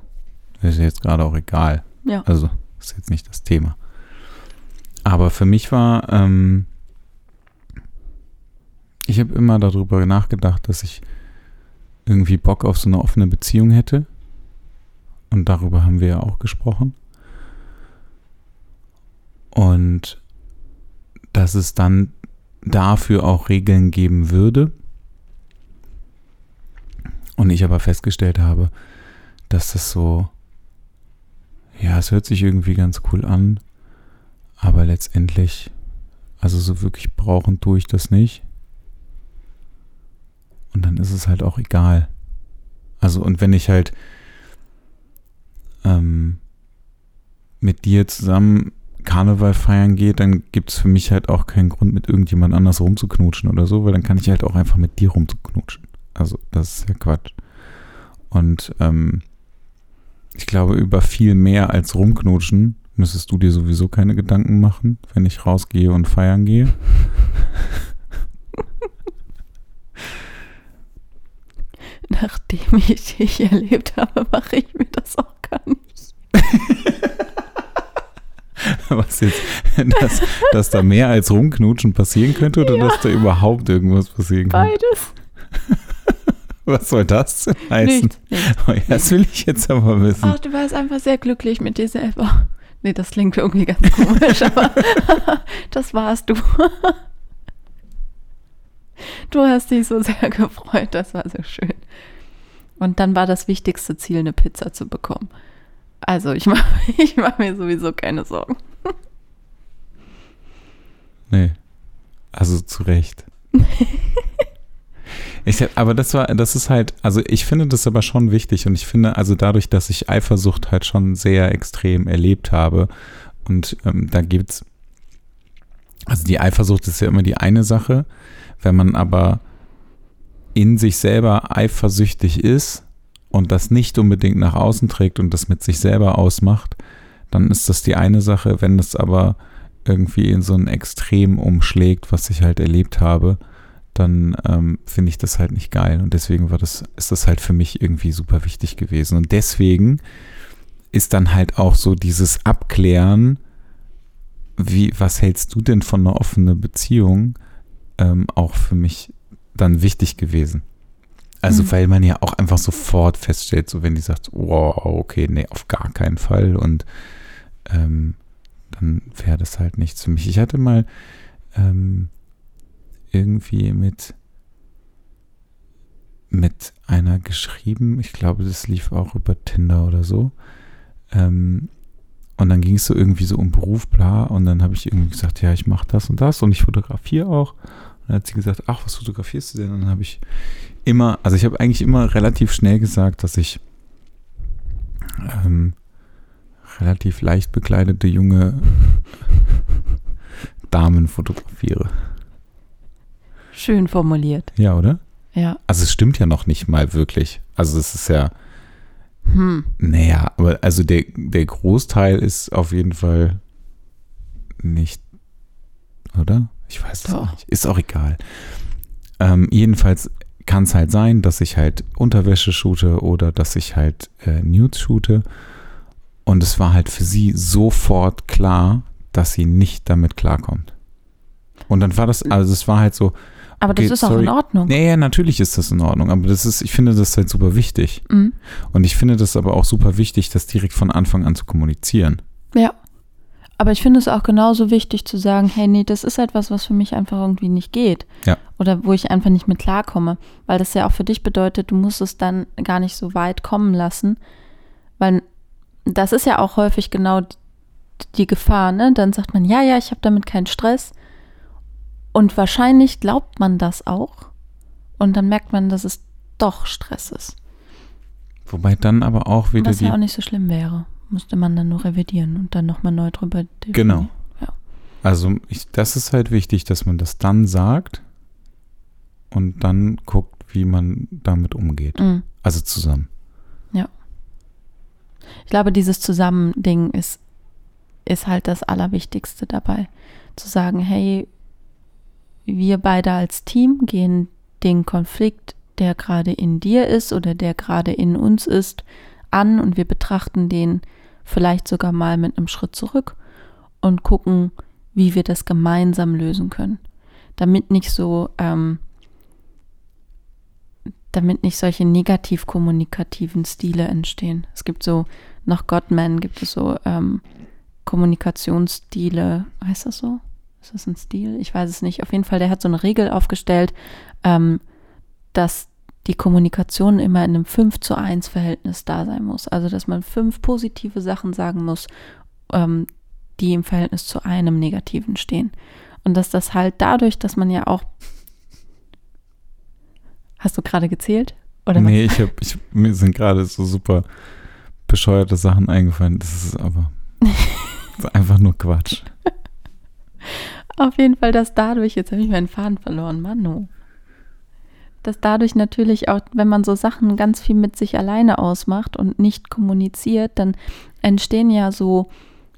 Ist jetzt gerade auch egal. Ja. Also, ist jetzt nicht das Thema. Aber für mich war, ähm, ich habe immer darüber nachgedacht, dass ich irgendwie Bock auf so eine offene Beziehung hätte. Und darüber haben wir ja auch gesprochen. Und dass es dann dafür auch Regeln geben würde. Und ich aber festgestellt habe, dass das so, ja, es hört sich irgendwie ganz cool an, aber letztendlich, also so wirklich brauchen tue ich das nicht. Und dann ist es halt auch egal. Also, und wenn ich halt ähm, mit dir zusammen Karneval feiern gehe, dann gibt es für mich halt auch keinen Grund, mit irgendjemand anders rumzuknutschen oder so, weil dann kann ich halt auch einfach mit dir rumzuknutschen. Also, das ist ja Quatsch. Und ähm, ich glaube, über viel mehr als rumknutschen müsstest du dir sowieso keine Gedanken machen, wenn ich rausgehe und feiern gehe. [laughs] Nachdem ich dich erlebt habe, mache ich mir das auch gar nicht. [laughs] Was jetzt, dass, dass da mehr als rumknutschen passieren könnte oder Ja. dass da überhaupt irgendwas passieren kann? Beides. [laughs] Was soll das denn heißen? Nichts. nichts. Oh, das will ich jetzt aber wissen. Ach, du warst einfach sehr glücklich mit dir selber. Nee, das klingt irgendwie ganz komisch, [laughs] aber das warst du. Du hast dich so sehr gefreut, das war so schön. Und dann war das wichtigste Ziel, eine Pizza zu bekommen. Also ich mache [laughs] ich mach mir sowieso keine Sorgen. Nee. Also zu Recht. [laughs] Ich, aber das war, das ist halt, also ich finde das aber schon wichtig und ich finde, also dadurch, dass ich Eifersucht halt schon sehr extrem erlebt habe und ähm, da gibt's, also die Eifersucht ist ja immer die eine Sache, wenn man aber in sich selber eifersüchtig ist und das nicht unbedingt nach außen trägt und das mit sich selber ausmacht, dann ist das die eine Sache, wenn das aber irgendwie in so ein Extrem umschlägt, was ich halt erlebt habe, dann ähm, finde ich das halt nicht geil. Und deswegen war das, ist das halt für mich irgendwie super wichtig gewesen. Und deswegen ist dann halt auch so dieses Abklären, wie, was hältst du denn von einer offenen Beziehung, ähm, auch für mich dann wichtig gewesen. Also, Mhm. weil man ja auch einfach sofort feststellt, so wenn die sagt, wow, okay, nee, auf gar keinen Fall. Und ähm, dann wäre das halt nichts für mich. Ich hatte mal ähm, irgendwie mit mit einer geschrieben, ich glaube, das lief auch über Tinder oder so. Ähm, und dann ging es so irgendwie so um Beruf, bla. Und dann habe ich irgendwie gesagt, ja, ich mache das und das und ich fotografiere auch. Und dann hat sie gesagt, ach, was fotografierst du denn? Und dann habe ich immer, also ich habe eigentlich immer relativ schnell gesagt, dass ich ähm, relativ leicht bekleidete junge [laughs] Damen fotografiere. Schön formuliert. Ja, oder? Ja. Also es stimmt ja noch nicht mal wirklich. Also es ist ja, Hm. naja, aber also der, der Großteil ist auf jeden Fall nicht, oder? Ich weiß es nicht. Ist auch egal. Ähm, jedenfalls kann es halt sein, dass ich halt Unterwäsche shoote oder dass ich halt äh, Nudes shoote. Und es war halt für sie sofort klar, dass sie nicht damit klarkommt. Und dann war das, also es war halt so, Aber das ist auch sorry. in Ordnung. nee, ja, natürlich ist das in Ordnung, aber das ist, ich finde das halt super wichtig. Mhm. Und ich finde das aber auch super wichtig, das direkt von Anfang an zu kommunizieren. Ja. Aber ich finde es auch genauso wichtig zu sagen, hey, nee, das ist etwas, was für mich einfach irgendwie nicht geht. Ja. Oder wo ich einfach nicht mit klarkomme. Weil das ja auch für dich bedeutet, du musst es dann gar nicht so weit kommen lassen. Weil das ist ja auch häufig genau die, die Gefahr, ne? Dann sagt man, ja, ja, ich habe damit keinen Stress. Und wahrscheinlich glaubt man das auch. Und dann merkt man, dass es doch Stress ist. Wobei dann aber auch wieder Was ja auch nicht so schlimm wäre. Müsste man dann nur revidieren und dann nochmal neu drüber definieren. Genau. Ja. Also ich, das ist halt wichtig, dass man das dann sagt und dann guckt, wie man damit umgeht. Mhm. Also zusammen. Ich glaube, dieses Zusammending ist, ist halt das Allerwichtigste dabei. Zu sagen, hey, wir beide als Team gehen den Konflikt, der gerade in dir ist oder der gerade in uns ist, an und wir betrachten den vielleicht sogar mal mit einem Schritt zurück und gucken, wie wir das gemeinsam lösen können. Damit nicht so, ähm, damit nicht solche negativ kommunikativen Stile entstehen. Es gibt so, nach Gottman gibt es so ähm, Kommunikationsstile, heißt das so? Ist das ein Stil? Ich weiß es nicht. Auf jeden Fall, der hat so eine Regel aufgestellt, ähm, dass die Kommunikation immer in einem 5 zu 1 Verhältnis da sein muss. Also, dass man fünf positive Sachen sagen muss, ähm, die im Verhältnis zu einem negativen stehen. Und dass das halt dadurch, dass man ja auch. Hast du gerade gezählt? Oder nee, ich hab, ich, mir sind gerade so super bescheuerte Sachen eingefallen. Das ist aber [laughs] das ist einfach nur Quatsch. Auf jeden Fall, dass dadurch, jetzt habe ich meinen Faden verloren, Manu. Dass dadurch natürlich auch, wenn man so Sachen ganz viel mit sich alleine ausmacht und nicht kommuniziert, dann entstehen ja so,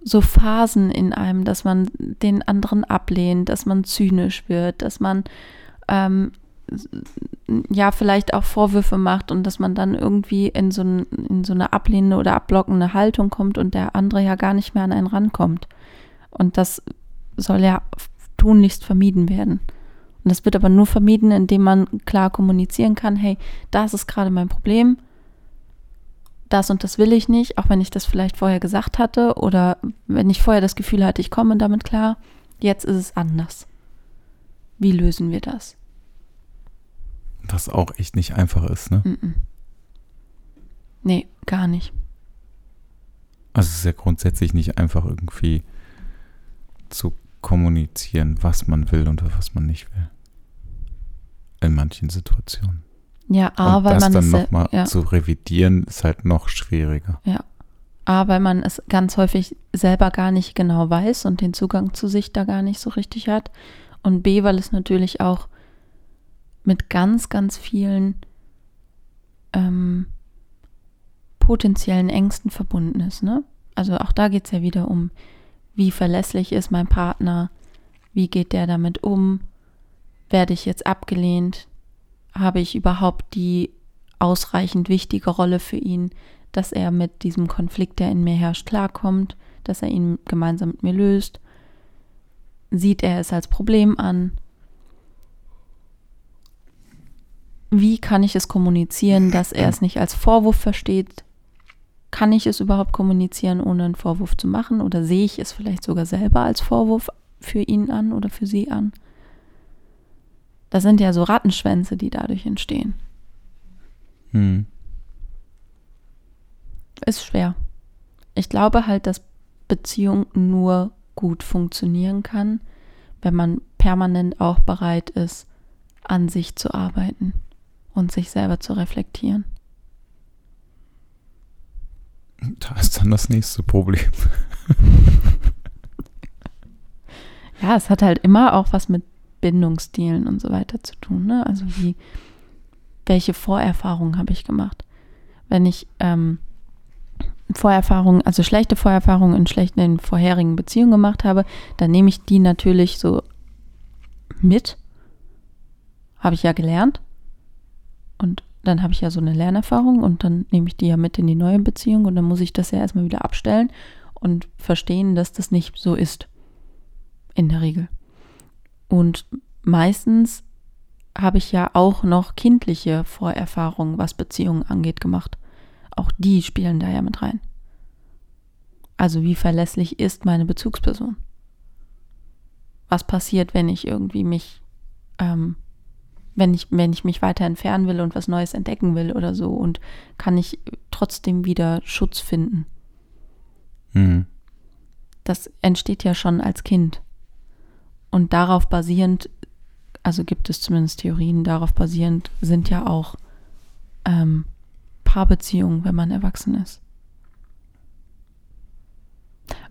so Phasen in einem, dass man den anderen ablehnt, dass man zynisch wird, dass man ähm, ja vielleicht auch Vorwürfe macht und dass man dann irgendwie in so, ein, in so eine ablehnende oder abblockende Haltung kommt und der andere ja gar nicht mehr an einen rankommt. Und das soll ja tunlichst vermieden werden. Und das wird aber nur vermieden, indem man klar kommunizieren kann, hey, das ist gerade mein Problem, das und das will ich nicht, auch wenn ich das vielleicht vorher gesagt hatte oder wenn ich vorher das Gefühl hatte, ich komme damit klar, jetzt ist es anders. Wie lösen wir das? Was auch echt nicht einfach ist, ne? Mm -mm. Nee, gar nicht. Also es ist ja grundsätzlich nicht einfach irgendwie zu kommunizieren, was man will und was man nicht will. In manchen Situationen. Ja, A, und weil das man dann nochmal ja, zu revidieren, ist halt noch schwieriger. A, weil man es ganz häufig selber gar nicht genau weiß und den Zugang zu sich da gar nicht so richtig hat. Und B, weil es natürlich auch mit ganz, ganz vielen ähm, potenziellen Ängsten verbunden ist. Ne? Also auch da geht es ja wieder um, wie verlässlich ist mein Partner, wie geht der damit um, werde ich jetzt abgelehnt, habe ich überhaupt die ausreichend wichtige Rolle für ihn, dass er mit diesem Konflikt, der in mir herrscht, klarkommt, dass er ihn gemeinsam mit mir löst, sieht er es als Problem an, wie kann ich es kommunizieren, dass er es nicht als Vorwurf versteht? Kann ich es überhaupt kommunizieren, ohne einen Vorwurf zu machen? Oder sehe ich es vielleicht sogar selber als Vorwurf für ihn an oder für sie an? Das sind ja so Rattenschwänze, die dadurch entstehen. Hm. Ist schwer. Ich glaube halt, dass Beziehung nur gut funktionieren kann, wenn man permanent auch bereit ist, an sich zu arbeiten und sich selber zu reflektieren. Da ist dann das nächste Problem. [laughs] Ja, es hat halt immer auch was mit Bindungsstilen und so weiter zu tun. Ne? Also wie, welche Vorerfahrungen habe ich gemacht? Wenn ich ähm, Vorerfahrungen, also schlechte Vorerfahrungen in schlechten vorherigen Beziehungen gemacht habe, dann nehme ich die natürlich so mit. Habe ich ja gelernt. Und dann habe ich ja so eine Lernerfahrung und dann nehme ich die ja mit in die neue Beziehung und dann muss ich das ja erstmal wieder abstellen und verstehen, dass das nicht so ist. In der Regel. Und meistens habe ich ja auch noch kindliche Vorerfahrungen, was Beziehungen angeht, gemacht. Auch die spielen da ja mit rein. Also wie verlässlich ist meine Bezugsperson? Was passiert, wenn ich irgendwie mich, ähm, wenn ich, wenn ich mich weiter entfernen will und was Neues entdecken will oder so und kann ich trotzdem wieder Schutz finden? Hm. Das entsteht ja schon als Kind. Und darauf basierend, also gibt es zumindest Theorien, darauf basierend sind ja auch ähm, Paarbeziehung, wenn man erwachsen ist.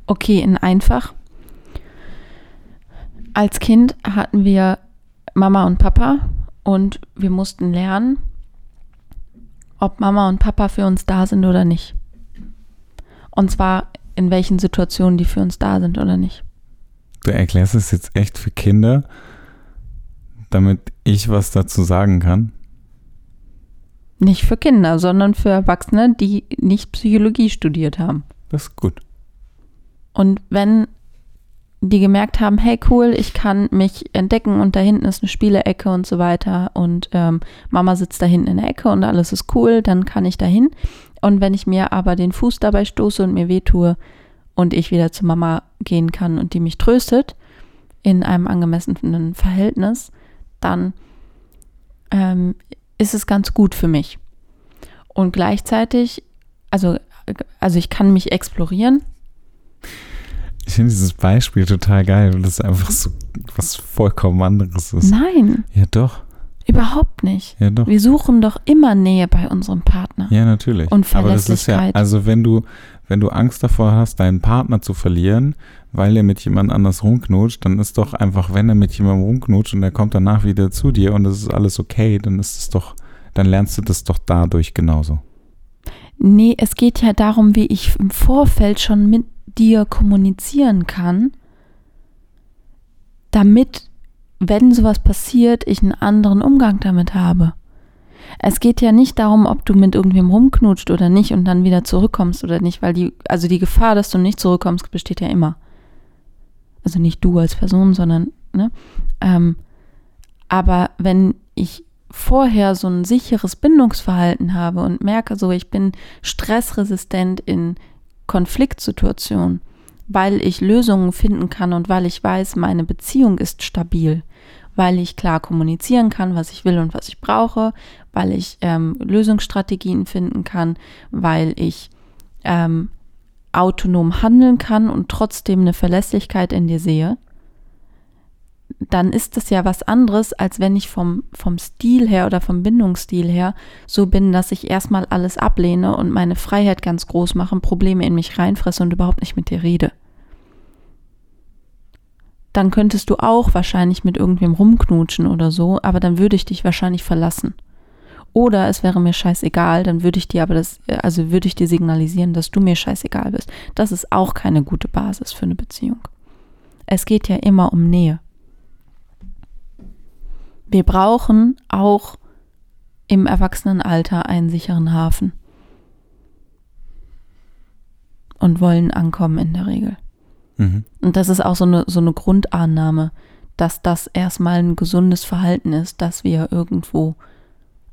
Okay, in einfach. Als Kind hatten wir Mama und Papa und wir mussten lernen, ob Mama und Papa für uns da sind oder nicht. Und zwar in welchen Situationen die für uns da sind oder nicht. Du erklärst es jetzt echt für Kinder, damit ich was dazu sagen kann. Nicht für Kinder, sondern für Erwachsene, die nicht Psychologie studiert haben. Das ist gut. Und wenn die gemerkt haben, hey cool, ich kann mich entdecken und da hinten ist eine Spielecke und so weiter und ähm, Mama sitzt da hinten in der Ecke und alles ist cool, dann kann ich da hin. Und wenn ich mir aber den Fuß dabei stoße und mir wehtue und ich wieder zu Mama gehen kann und die mich tröstet in einem angemessenen Verhältnis, dann ähm, ist es ganz gut für mich. Und gleichzeitig, also, also ich kann mich explorieren, ich finde dieses Beispiel total geil, weil das einfach so was vollkommen anderes ist. Nein. Ja, doch. Überhaupt nicht. Ja, doch. Wir suchen doch immer Nähe bei unserem Partner. Ja, natürlich. Und Aber das ist ja, Verlässlichkeit. also wenn du, wenn du Angst davor hast, deinen Partner zu verlieren, weil er mit jemand anders rumknutscht, dann ist doch einfach, wenn er mit jemandem rumknutscht und er kommt danach wieder zu dir und es ist alles okay, dann ist es doch, dann lernst du das doch dadurch genauso. Nee, es geht ja darum, wie ich im Vorfeld schon mit dir kommunizieren kann, damit, wenn sowas passiert, ich einen anderen Umgang damit habe. Es geht ja nicht darum, ob du mit irgendwem rumknutscht oder nicht und dann wieder zurückkommst oder nicht, weil die, also die Gefahr, dass du nicht zurückkommst, besteht ja immer. Also nicht du als Person, sondern, ne? Ähm, aber wenn ich vorher so ein sicheres Bindungsverhalten habe und merke, so ich bin stressresistent in Konfliktsituationen, weil ich Lösungen finden kann und weil ich weiß, meine Beziehung ist stabil, weil ich klar kommunizieren kann, was ich will und was ich brauche, weil ich ähm, Lösungsstrategien finden kann, weil ich ähm, autonom handeln kann und trotzdem eine Verlässlichkeit in dir sehe, dann ist das ja was anderes, als wenn ich vom, vom Stil her oder vom Bindungsstil her so bin, dass ich erstmal alles ablehne und meine Freiheit ganz groß mache, Probleme in mich reinfresse und überhaupt nicht mit dir rede. Dann könntest du auch wahrscheinlich mit irgendwem rumknutschen oder so, aber dann würde ich dich wahrscheinlich verlassen. Oder es wäre mir scheißegal, dann würde ich dir aber das, also würde ich dir signalisieren, dass du mir scheißegal bist. Das ist auch keine gute Basis für eine Beziehung. Es geht ja immer um Nähe. Wir brauchen auch im Erwachsenenalter einen sicheren Hafen und wollen ankommen in der Regel. Mhm. Und das ist auch so eine, so eine Grundannahme, dass das erstmal ein gesundes Verhalten ist, dass wir irgendwo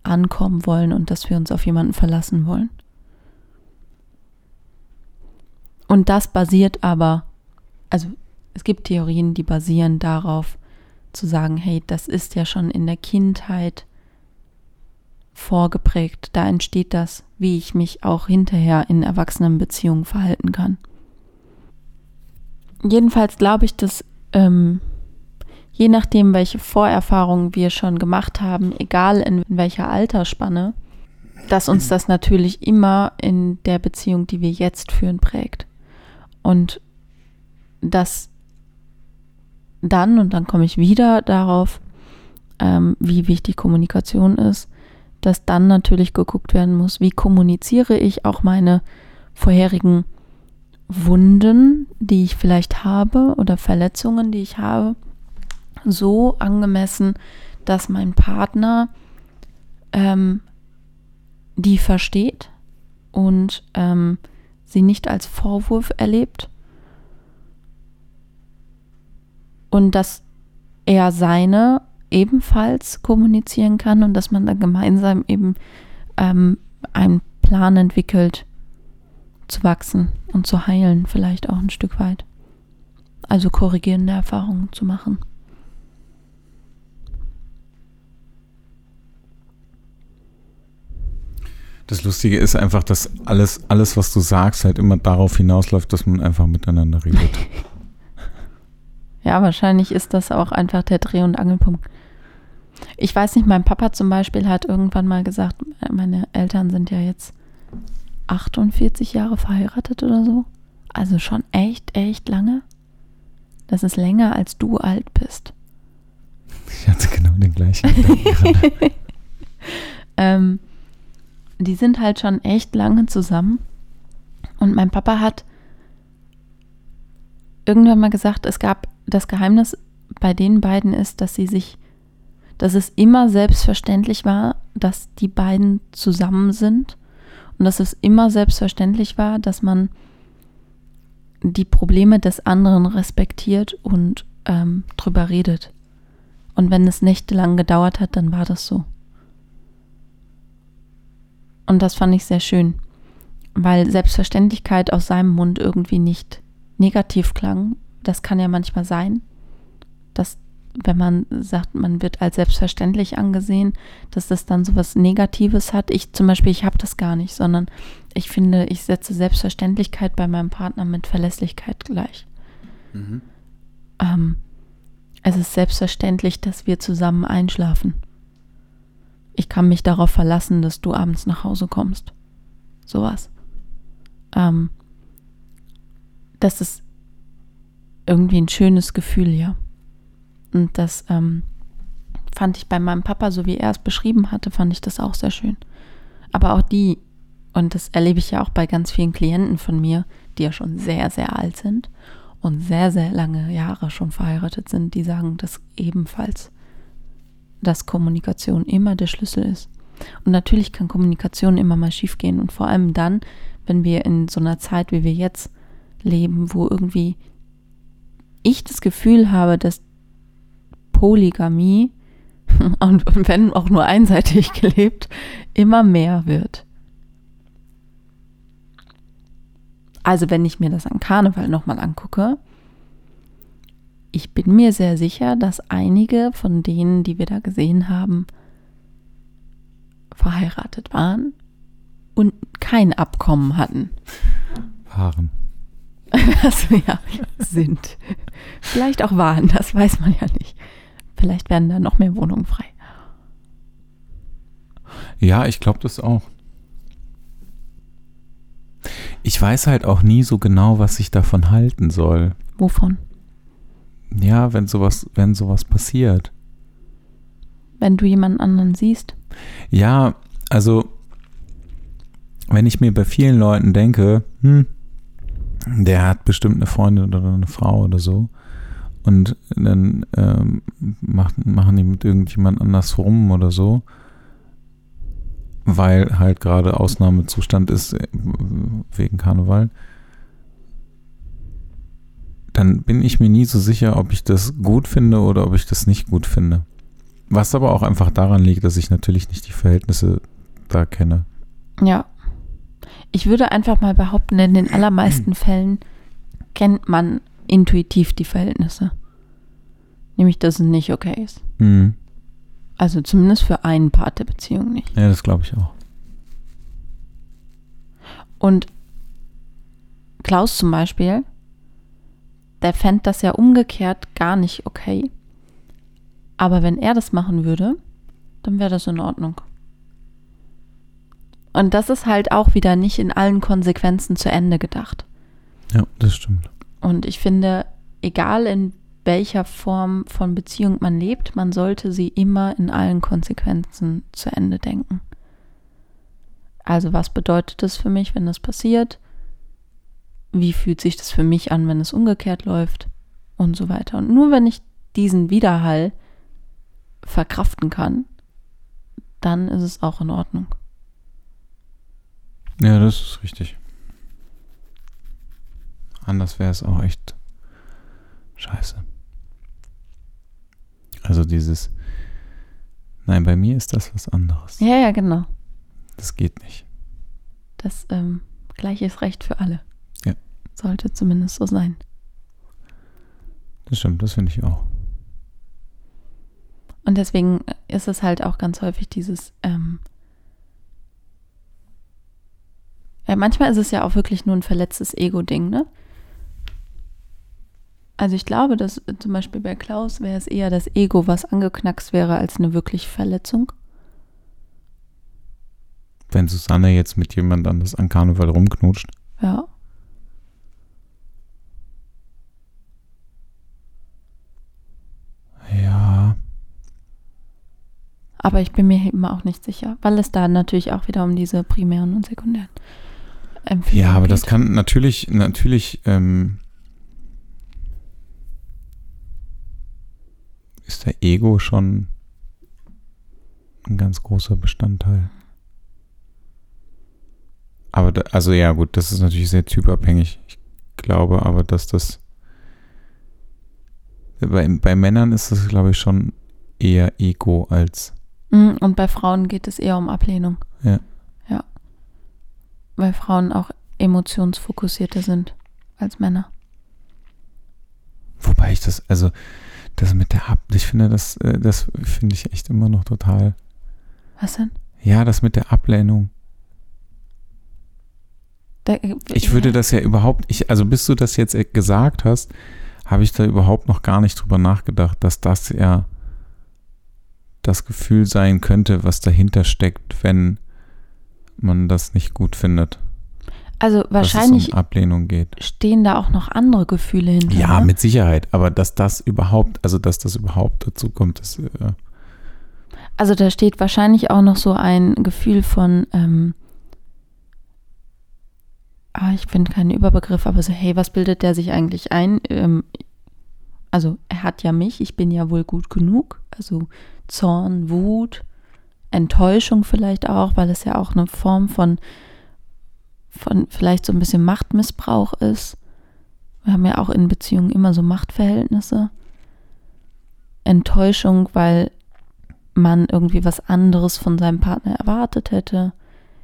ankommen wollen und dass wir uns auf jemanden verlassen wollen. Und das basiert aber, also es gibt Theorien, die basieren darauf, zu sagen, hey, das ist ja schon in der Kindheit vorgeprägt. Da entsteht das, wie ich mich auch hinterher in Erwachsenenbeziehungen verhalten kann. Jedenfalls glaube ich, dass ähm, je nachdem, welche Vorerfahrungen wir schon gemacht haben, egal in welcher Altersspanne, dass uns das natürlich immer in der Beziehung, die wir jetzt führen, prägt. Und dass dann, und dann komme ich wieder darauf, ähm, wie wichtig Kommunikation ist, dass dann natürlich geguckt werden muss, wie kommuniziere ich auch meine vorherigen Wunden, die ich vielleicht habe oder Verletzungen, die ich habe, so angemessen, dass mein Partner ähm, die versteht und ähm, sie nicht als Vorwurf erlebt und dass er seine ebenfalls kommunizieren kann und dass man dann gemeinsam eben ähm, einen Plan entwickelt, zu wachsen und zu heilen, vielleicht auch ein Stück weit. Also korrigierende Erfahrungen zu machen. Das Lustige ist einfach, dass alles, alles, was du sagst, halt immer darauf hinausläuft, dass man einfach miteinander redet. [laughs] Ja, wahrscheinlich ist das auch einfach der Dreh- und Angelpunkt. Ich weiß nicht, mein Papa zum Beispiel hat irgendwann mal gesagt, meine Eltern sind ja jetzt 48 Jahre verheiratet oder so. Also schon echt, echt lange. Das ist länger, als du alt bist. Ich hatte genau den gleichen [laughs] ähm, die sind halt schon echt lange zusammen. Und mein Papa hat irgendwann mal gesagt, es gab das Geheimnis bei den beiden ist, dass sie sich, dass es immer selbstverständlich war, dass die beiden zusammen sind und dass es immer selbstverständlich war, dass man die Probleme des anderen respektiert und ähm, drüber redet. Und wenn es nächtelang gedauert hat, dann war das so. Und das fand ich sehr schön, weil Selbstverständlichkeit aus seinem Mund irgendwie nicht negativ klang. Das kann ja manchmal sein, dass wenn man sagt, man wird als selbstverständlich angesehen, dass das dann so was Negatives hat. Ich zum Beispiel, ich habe das gar nicht, sondern ich finde, ich setze Selbstverständlichkeit bei meinem Partner mit Verlässlichkeit gleich. Mhm. Ähm, es ist selbstverständlich, dass wir zusammen einschlafen. Ich kann mich darauf verlassen, dass du abends nach Hause kommst. Sowas. Ähm, das ist irgendwie ein schönes Gefühl, ja. Und das ähm, fand ich bei meinem Papa, so wie er es beschrieben hatte, fand ich das auch sehr schön. Aber auch die, und das erlebe ich ja auch bei ganz vielen Klienten von mir, die ja schon sehr, sehr alt sind und sehr, sehr lange Jahre schon verheiratet sind, die sagen das ebenfalls, dass Kommunikation immer der Schlüssel ist. Und natürlich kann Kommunikation immer mal schiefgehen und vor allem dann, wenn wir in so einer Zeit, wie wir jetzt leben, wo irgendwie ich das Gefühl habe, dass Polygamie [laughs] und wenn auch nur einseitig [laughs] gelebt, immer mehr wird. Also wenn ich mir das an Karneval nochmal angucke, ich bin mir sehr sicher, dass einige von denen, die wir da gesehen haben, verheiratet waren und kein Abkommen hatten. Waren. [laughs] Also ja, sind. Vielleicht auch waren, das weiß man ja nicht. Vielleicht werden da noch mehr Wohnungen frei. Ja, ich glaube das auch. Ich weiß halt auch nie so genau, was ich davon halten soll. Wovon? Ja, wenn sowas, wenn sowas passiert. Wenn du jemanden anderen siehst? Ja, also wenn ich mir bei vielen Leuten denke, hm, der hat bestimmt eine Freundin oder eine Frau oder so, und dann ähm, macht, machen die mit irgendjemand anders rum oder so, weil halt gerade Ausnahmezustand ist äh, wegen Karneval, dann bin ich mir nie so sicher, ob ich das gut finde oder ob ich das nicht gut finde. Was aber auch einfach daran liegt, dass ich natürlich nicht die Verhältnisse da kenne. Ja. Ich würde einfach mal behaupten, in den allermeisten [clears throat] Fällen kennt man intuitiv die Verhältnisse. Nämlich, dass es nicht okay ist. Mhm. Also zumindest für einen Part der Beziehung nicht. Ja, das glaube ich auch. Und Klaus zum Beispiel, der fände das ja umgekehrt gar nicht okay. Aber wenn er das machen würde, dann wäre das in Ordnung. Und das ist halt auch wieder nicht in allen Konsequenzen zu Ende gedacht. Ja, das stimmt. Und ich finde, egal in welcher Form von Beziehung man lebt, man sollte sie immer in allen Konsequenzen zu Ende denken. Also was bedeutet das für mich, wenn das passiert? Wie fühlt sich das für mich an, wenn es umgekehrt läuft? Und so weiter. Und nur wenn ich diesen Widerhall verkraften kann, dann ist es auch in Ordnung. Ja, das ist richtig. Anders wäre es auch echt scheiße. Also dieses, nein, bei mir ist das was anderes. Ja, ja, genau. Das geht nicht. Das ähm, gleiche ist Recht für alle. Ja. Sollte zumindest so sein. Das stimmt, das finde ich auch. Und deswegen ist es halt auch ganz häufig dieses, ähm, ja, manchmal ist es ja auch wirklich nur ein verletztes Ego-Ding, ne? Also ich glaube, dass äh, zum Beispiel bei Klaus wäre es eher das Ego, was angeknackst wäre, als eine wirkliche Verletzung. Wenn Susanne jetzt mit jemand anders an Karneval rumknutscht. Ja. Ja. Aber ich bin mir eben auch nicht sicher, weil es da natürlich auch wieder um diese primären und sekundären Empfehlungen Ja, aber geht. das kann natürlich, natürlich ähm, ist der Ego schon ein ganz großer Bestandteil. Aber da, also ja gut, das ist natürlich sehr typabhängig. Ich glaube aber, dass das bei, bei Männern ist das, glaube ich, schon eher Ego als Mm, Und bei Frauen geht es eher um Ablehnung. Ja. Weil Frauen auch emotionsfokussierter sind als Männer. Wobei ich das, also das mit der Ab, ich finde das, äh, das finde ich echt immer noch total. Was denn? Ja, das mit der Ablehnung. Da, Ich würde das ja überhaupt, ich, also bis du das jetzt gesagt hast, habe ich da überhaupt noch gar nicht drüber nachgedacht, dass das ja das Gefühl sein könnte, was dahinter steckt, wenn man das nicht gut findet. Also wahrscheinlich um Ablehnung geht. stehen da auch noch andere Gefühle hinter. Ja, ne? mit Sicherheit. Aber dass das überhaupt, also dass das überhaupt dazu kommt, das, äh, Also da steht wahrscheinlich auch noch so ein Gefühl von, ähm, ah, ich finde keinen Überbegriff, aber so, hey, was bildet der sich eigentlich ein? Ähm, also er hat ja mich, ich bin ja wohl gut genug. Also Zorn, Wut, Enttäuschung vielleicht auch, weil es ja auch eine Form von, von vielleicht so ein bisschen Machtmissbrauch ist. Wir haben ja auch in Beziehungen immer so Machtverhältnisse. Enttäuschung, weil man irgendwie was anderes von seinem Partner erwartet hätte.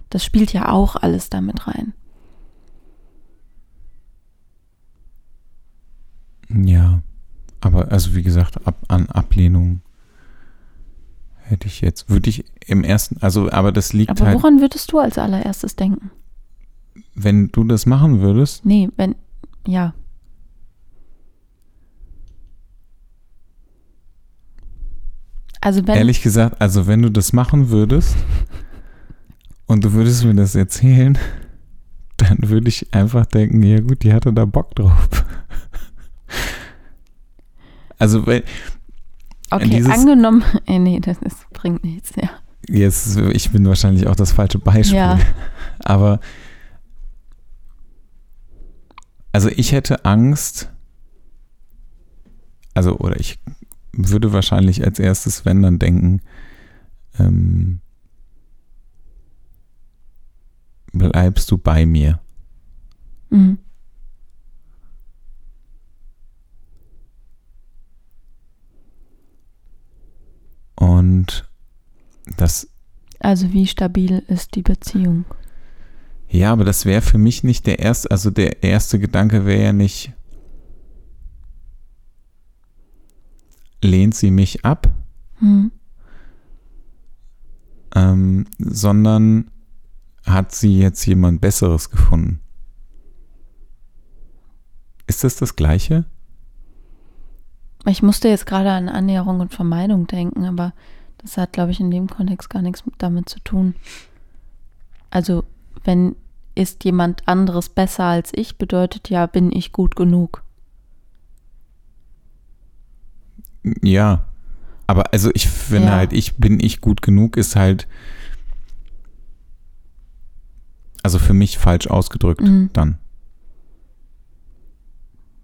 Das spielt ja auch alles damit rein. ja. Aber also wie gesagt, ab, an Ablehnung hätte ich jetzt, würde ich im ersten, also aber das liegt Aber halt, woran würdest du als allererstes denken? wenn du das machen würdest, Nee, wenn, ja. Also wenn, Ehrlich gesagt, also wenn du das machen würdest [laughs] und du würdest mir das erzählen, dann würde ich einfach denken, ja gut, die hatte da Bock drauf. [laughs] Also wenn, okay, angenommen, [laughs] äh, nee, das ist, bringt nichts, ja. jetzt, ich bin wahrscheinlich auch das falsche Beispiel, Ja. [laughs] aber also ich hätte Angst, also oder ich würde wahrscheinlich als erstes, wenn dann denken, ähm, bleibst du bei mir? Mhm. Und das, Also wie stabil ist die Beziehung? ja, aber das wäre für mich nicht der erste, also der erste Gedanke wäre ja nicht, lehnt sie mich ab, Mhm. ähm, sondern hat sie jetzt jemand Besseres gefunden? Ist das das Gleiche? Ich musste jetzt gerade an Annäherung und Vermeidung denken, aber das hat, glaube ich, in dem Kontext gar nichts damit zu tun. Also, wenn ist jemand anderes besser als ich, bedeutet ja, bin ich gut genug. Ja. Aber also ich finde Ja. halt, ich bin ich gut genug, ist halt also für mich falsch ausgedrückt Mhm. dann.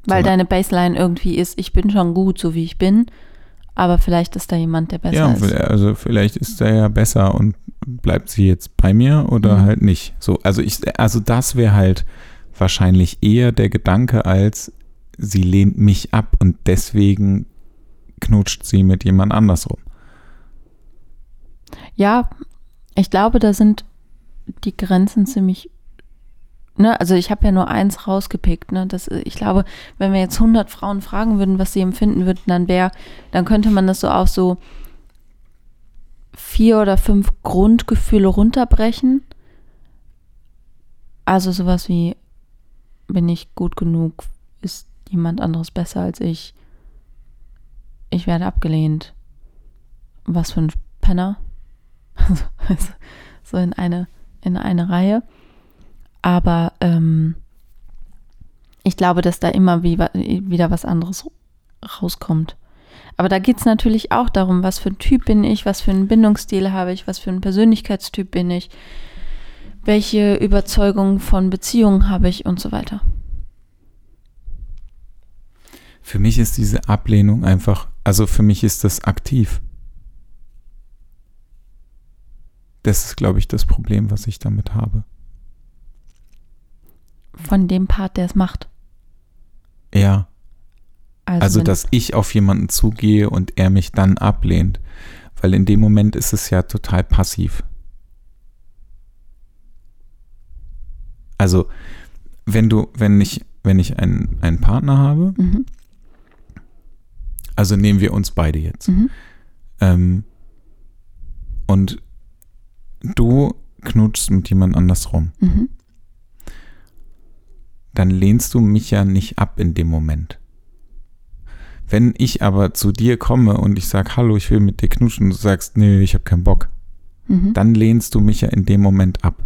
Weil Sondern- deine Baseline irgendwie ist, ich bin schon gut, so wie ich bin, aber vielleicht ist da jemand, der besser ja, ist. also vielleicht ist er ja besser und bleibt sie jetzt bei mir oder Mhm. halt nicht. So, also ich, also das wäre halt wahrscheinlich eher der Gedanke als sie lehnt mich ab und deswegen knutscht sie mit jemand anders rum. Ja, ich glaube, da sind die Grenzen ziemlich. Ne, also ich habe ja nur eins rausgepickt. Ne, das, ich glaube, wenn wir jetzt 100 Frauen fragen würden, was sie empfinden würden, dann wäre, dann könnte man das so auf so vier oder fünf Grundgefühle runterbrechen. Also sowas wie, bin ich gut genug? Ist niemand anderes besser als ich. Ich werde abgelehnt. Was für ein Penner. [laughs] Also, so in eine, in eine Reihe. Aber ähm, ich glaube, dass da immer wie, wieder was anderes rauskommt. Aber da geht es natürlich auch darum, was für ein Typ bin ich, was für einen Bindungsstil habe ich, was für ein Persönlichkeitstyp bin ich, welche Überzeugungen von Beziehungen habe ich und so weiter. Für mich ist diese Ablehnung einfach, also für mich ist das aktiv. Das ist, glaube ich, das Problem, was ich damit habe. Von dem Part, der es macht. Ja. Also, also dass ich auf jemanden zugehe und er mich dann ablehnt. Weil in dem Moment ist es ja total passiv. Also, wenn du, wenn ich, wenn ich einen, einen Partner habe, mhm. also nehmen wir uns beide jetzt. Mhm. Ähm, und du knutschst mit jemand anders rum. Mhm. Dann lehnst du mich ja nicht ab in dem Moment. Wenn ich aber zu dir komme und ich sage, hallo, ich will mit dir knutschen, und du sagst, nee, ich habe keinen Bock, mhm. dann lehnst du mich ja in dem Moment ab.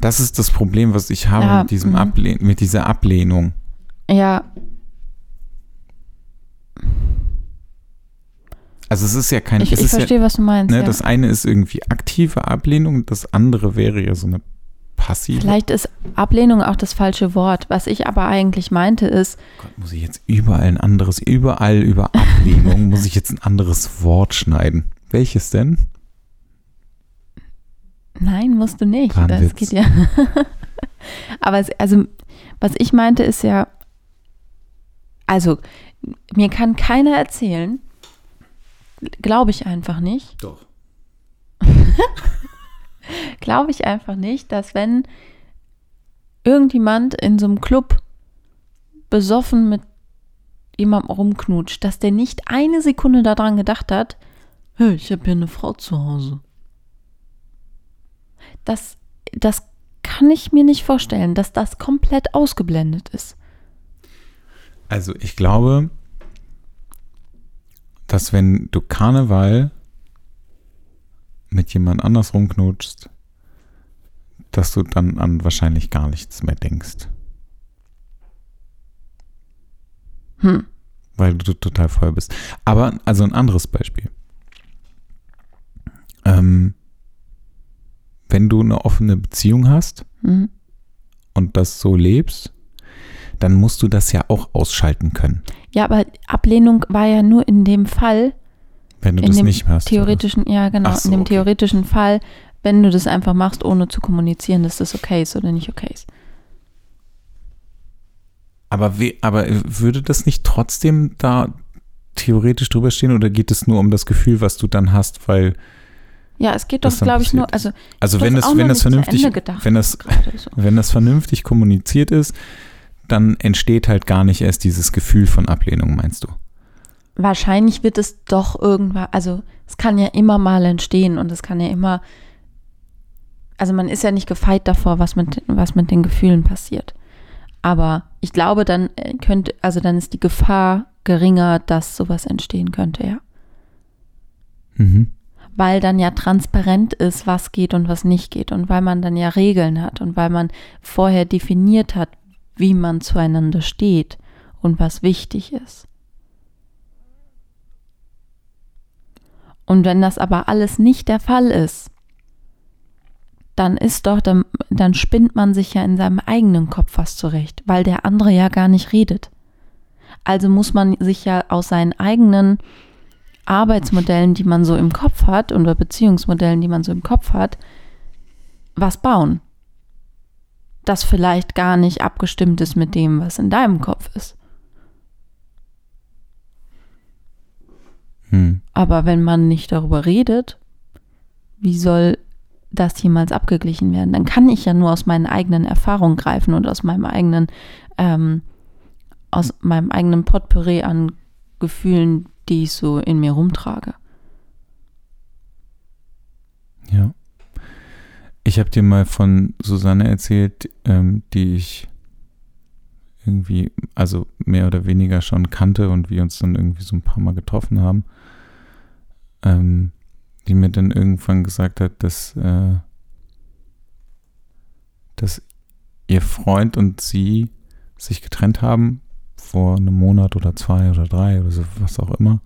Das ist das Problem, was ich habe ja, mit, diesem mhm. Ablehn mit dieser Ablehnung. Ja. Also es ist ja kein. Ich, ich verstehe, ja, was du meinst. Ne, ja. Das eine ist irgendwie aktive Ablehnung, das andere wäre ja so eine passive. Vielleicht ist Ablehnung auch das falsche Wort. Was ich aber eigentlich meinte ist. Gott, muss ich jetzt überall ein anderes, überall über Ablehnung [laughs] muss ich jetzt ein anderes Wort schneiden. Welches denn? Nein, musst du nicht. War das geht ja. [laughs] Aber es, also, was ich meinte, ist ja, also, mir kann keiner erzählen, glaube ich einfach nicht. Doch. [laughs] [laughs] glaube ich einfach nicht, dass wenn irgendjemand in so einem Club besoffen mit jemandem rumknutscht, dass der nicht eine Sekunde daran gedacht hat, hey, ich habe hier eine Frau zu Hause das, das kann ich mir nicht vorstellen, dass das komplett ausgeblendet ist. Also ich glaube, dass wenn du Karneval mit jemand anders rumknutschst, dass du dann an wahrscheinlich gar nichts mehr denkst. Hm. Weil du total voll bist. Aber, also ein anderes Beispiel. Ähm, wenn du eine offene Beziehung hast mhm. und das so lebst, dann musst du das ja auch ausschalten können. Ja, aber Ablehnung war ja nur in dem Fall, wenn du das nicht machst. Theoretischen, oder? ja, genau, so, in dem okay. theoretischen Fall, wenn du das einfach machst, ohne zu kommunizieren, dass das okay ist oder nicht okay ist. Aber, wie, aber würde das nicht trotzdem da theoretisch drüber stehen oder geht es nur um das Gefühl, was du dann hast, weil ja, es geht doch, glaube ich, nur, also, also wenn das, wenn das vernünftig, wenn das, so. [laughs] wenn das vernünftig kommuniziert ist, dann entsteht halt gar nicht erst dieses Gefühl von Ablehnung, meinst du? Wahrscheinlich wird es doch irgendwann, also es kann ja immer mal entstehen und es kann ja immer, also man ist ja nicht gefeit davor, was mit, was mit den Gefühlen passiert. Aber ich glaube, dann äh, könnte, also dann ist die Gefahr geringer, dass sowas entstehen könnte, ja. Mhm weil dann ja transparent ist, was geht und was nicht geht und weil man dann ja Regeln hat und weil man vorher definiert hat, wie man zueinander steht und was wichtig ist. Und wenn das aber alles nicht der Fall ist, dann ist doch, dann, dann spinnt man sich ja in seinem eigenen Kopf was zurecht, weil der andere ja gar nicht redet. Also muss man sich ja aus seinen eigenen Arbeitsmodellen, die man so im Kopf hat oder Beziehungsmodellen, die man so im Kopf hat, was bauen. Das vielleicht gar nicht abgestimmt ist mit dem, was in deinem Kopf ist. Hm. Aber wenn man nicht darüber redet, wie soll das jemals abgeglichen werden? Dann kann ich ja nur aus meinen eigenen Erfahrungen greifen und aus meinem eigenen, ähm, aus meinem eigenen Potpourri an Gefühlen, die ich so in mir rumtrage. Ja. Ich habe dir mal von Susanne erzählt, ähm, die ich irgendwie, also mehr oder weniger schon kannte und wir uns dann irgendwie so ein paar Mal getroffen haben, ähm, die mir dann irgendwann gesagt hat, dass, äh, dass ihr Freund und sie sich getrennt haben vor einem Monat oder zwei oder drei oder so, was auch immer.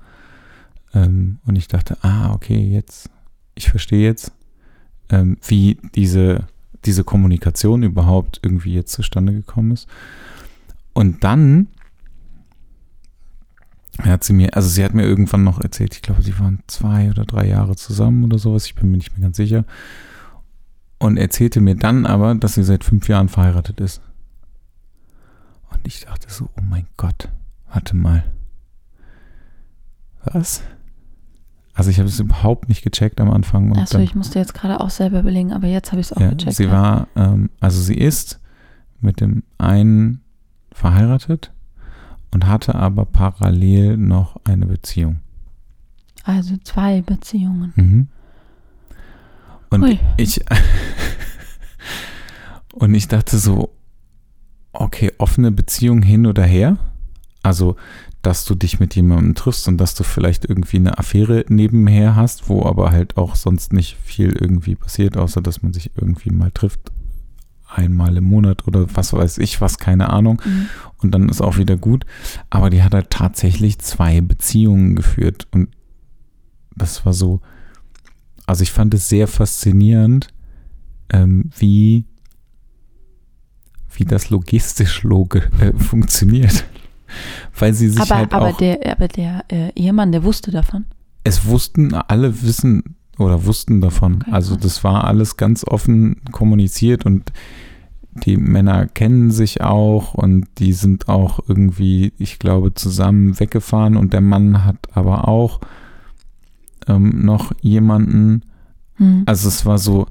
Ähm, und ich dachte, ah, okay, jetzt, ich verstehe jetzt, ähm, wie diese, diese Kommunikation überhaupt irgendwie jetzt zustande gekommen ist. Und dann hat sie mir, also sie hat mir irgendwann noch erzählt, ich glaube, sie waren zwei oder drei Jahre zusammen oder sowas, ich bin mir nicht mehr ganz sicher. Und erzählte mir dann aber, dass sie seit fünf Jahren verheiratet ist. Und ich dachte so, oh mein Gott, warte mal. Was? Also ich habe es überhaupt nicht gecheckt am Anfang. Achso, ich musste jetzt gerade auch selber überlegen, aber jetzt habe ich es auch ja, gecheckt. Sie ja. war, ähm, also sie ist mit dem einen verheiratet und hatte aber parallel noch eine Beziehung. Also zwei Beziehungen. Mhm. Und Hui. ich [laughs] und ich dachte so, okay, offene Beziehung hin oder her. Also, dass du dich mit jemandem triffst und dass du vielleicht irgendwie eine Affäre nebenher hast, wo aber halt auch sonst nicht viel irgendwie passiert, außer dass man sich irgendwie mal trifft, einmal im Monat oder was weiß ich, was, keine Ahnung. Mhm. Und dann ist auch wieder gut. Aber die hat halt tatsächlich zwei Beziehungen geführt. Und das war so, also ich fand es sehr faszinierend, ähm, wie, wie das logistisch loge, äh, funktioniert. [laughs] Weil sie sich Aber, halt aber auch, der, aber der äh, Ehemann, der wusste davon. es wussten, alle wissen oder wussten davon. Okay, also das war alles ganz offen kommuniziert und die Männer kennen sich auch und die sind auch irgendwie, ich glaube, zusammen weggefahren und der Mann hat aber auch ähm, noch jemanden. Hm. Also es war so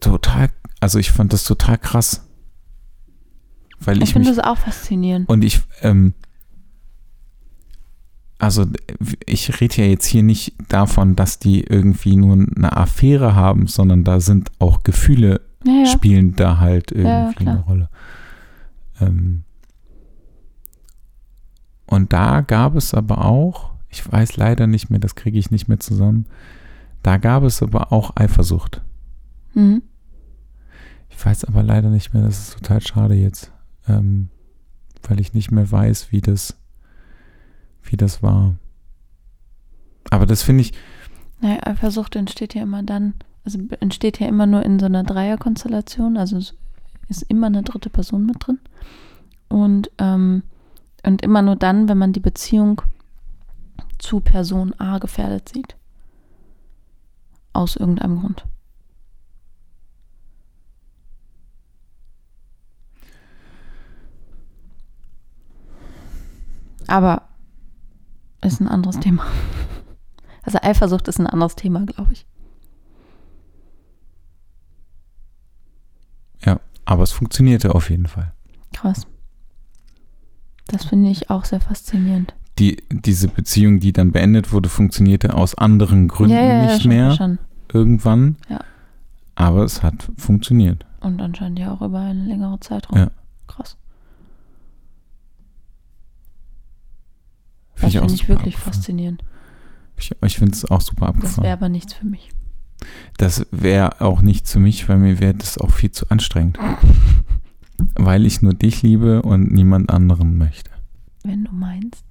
total, also ich fand das total krass. Weil ich ich, finde das auch faszinierend. und ich, ähm, also ich rede ja jetzt hier nicht davon, dass die irgendwie nur eine Affäre haben, sondern da sind auch Gefühle Ja, ja. spielen da halt ja, irgendwie klar. eine Rolle. Ähm, und da gab es aber auch, ich weiß leider nicht mehr, das kriege ich nicht mehr zusammen, da gab es aber auch Eifersucht. Mhm. Ich weiß aber leider nicht mehr, das ist total schade jetzt, ähm, weil ich nicht mehr weiß, wie das, wie das war. Aber das finde ich, Naja, Eifersucht entsteht ja immer dann, also entsteht ja immer nur in so einer Dreierkonstellation, also ist immer eine dritte Person mit drin. Und, ähm, und immer nur dann, wenn man die Beziehung zu Person A gefährdet sieht. Aus irgendeinem Grund. Aber ist ein anderes Thema. Also Eifersucht ist ein anderes Thema, glaube ich. ja, aber es funktionierte auf jeden Fall. Krass. Das finde ich auch sehr faszinierend. Die, diese Beziehung, die dann beendet wurde, funktionierte aus anderen Gründen nicht schon, mehr Schon. irgendwann. Ja. Aber es hat funktioniert. Und anscheinend ja auch über einen längeren Zeitraum. Ja. Krass. Finde Das ich finde ich super wirklich abgefahren. faszinierend. Ich, ich finde es auch super Das wäre abgefahren. aber nichts für mich. Das wäre auch nicht für mich, weil mir wäre das auch viel zu anstrengend. [laughs] weil ich nur dich liebe und niemand anderen möchte. Wenn du meinst.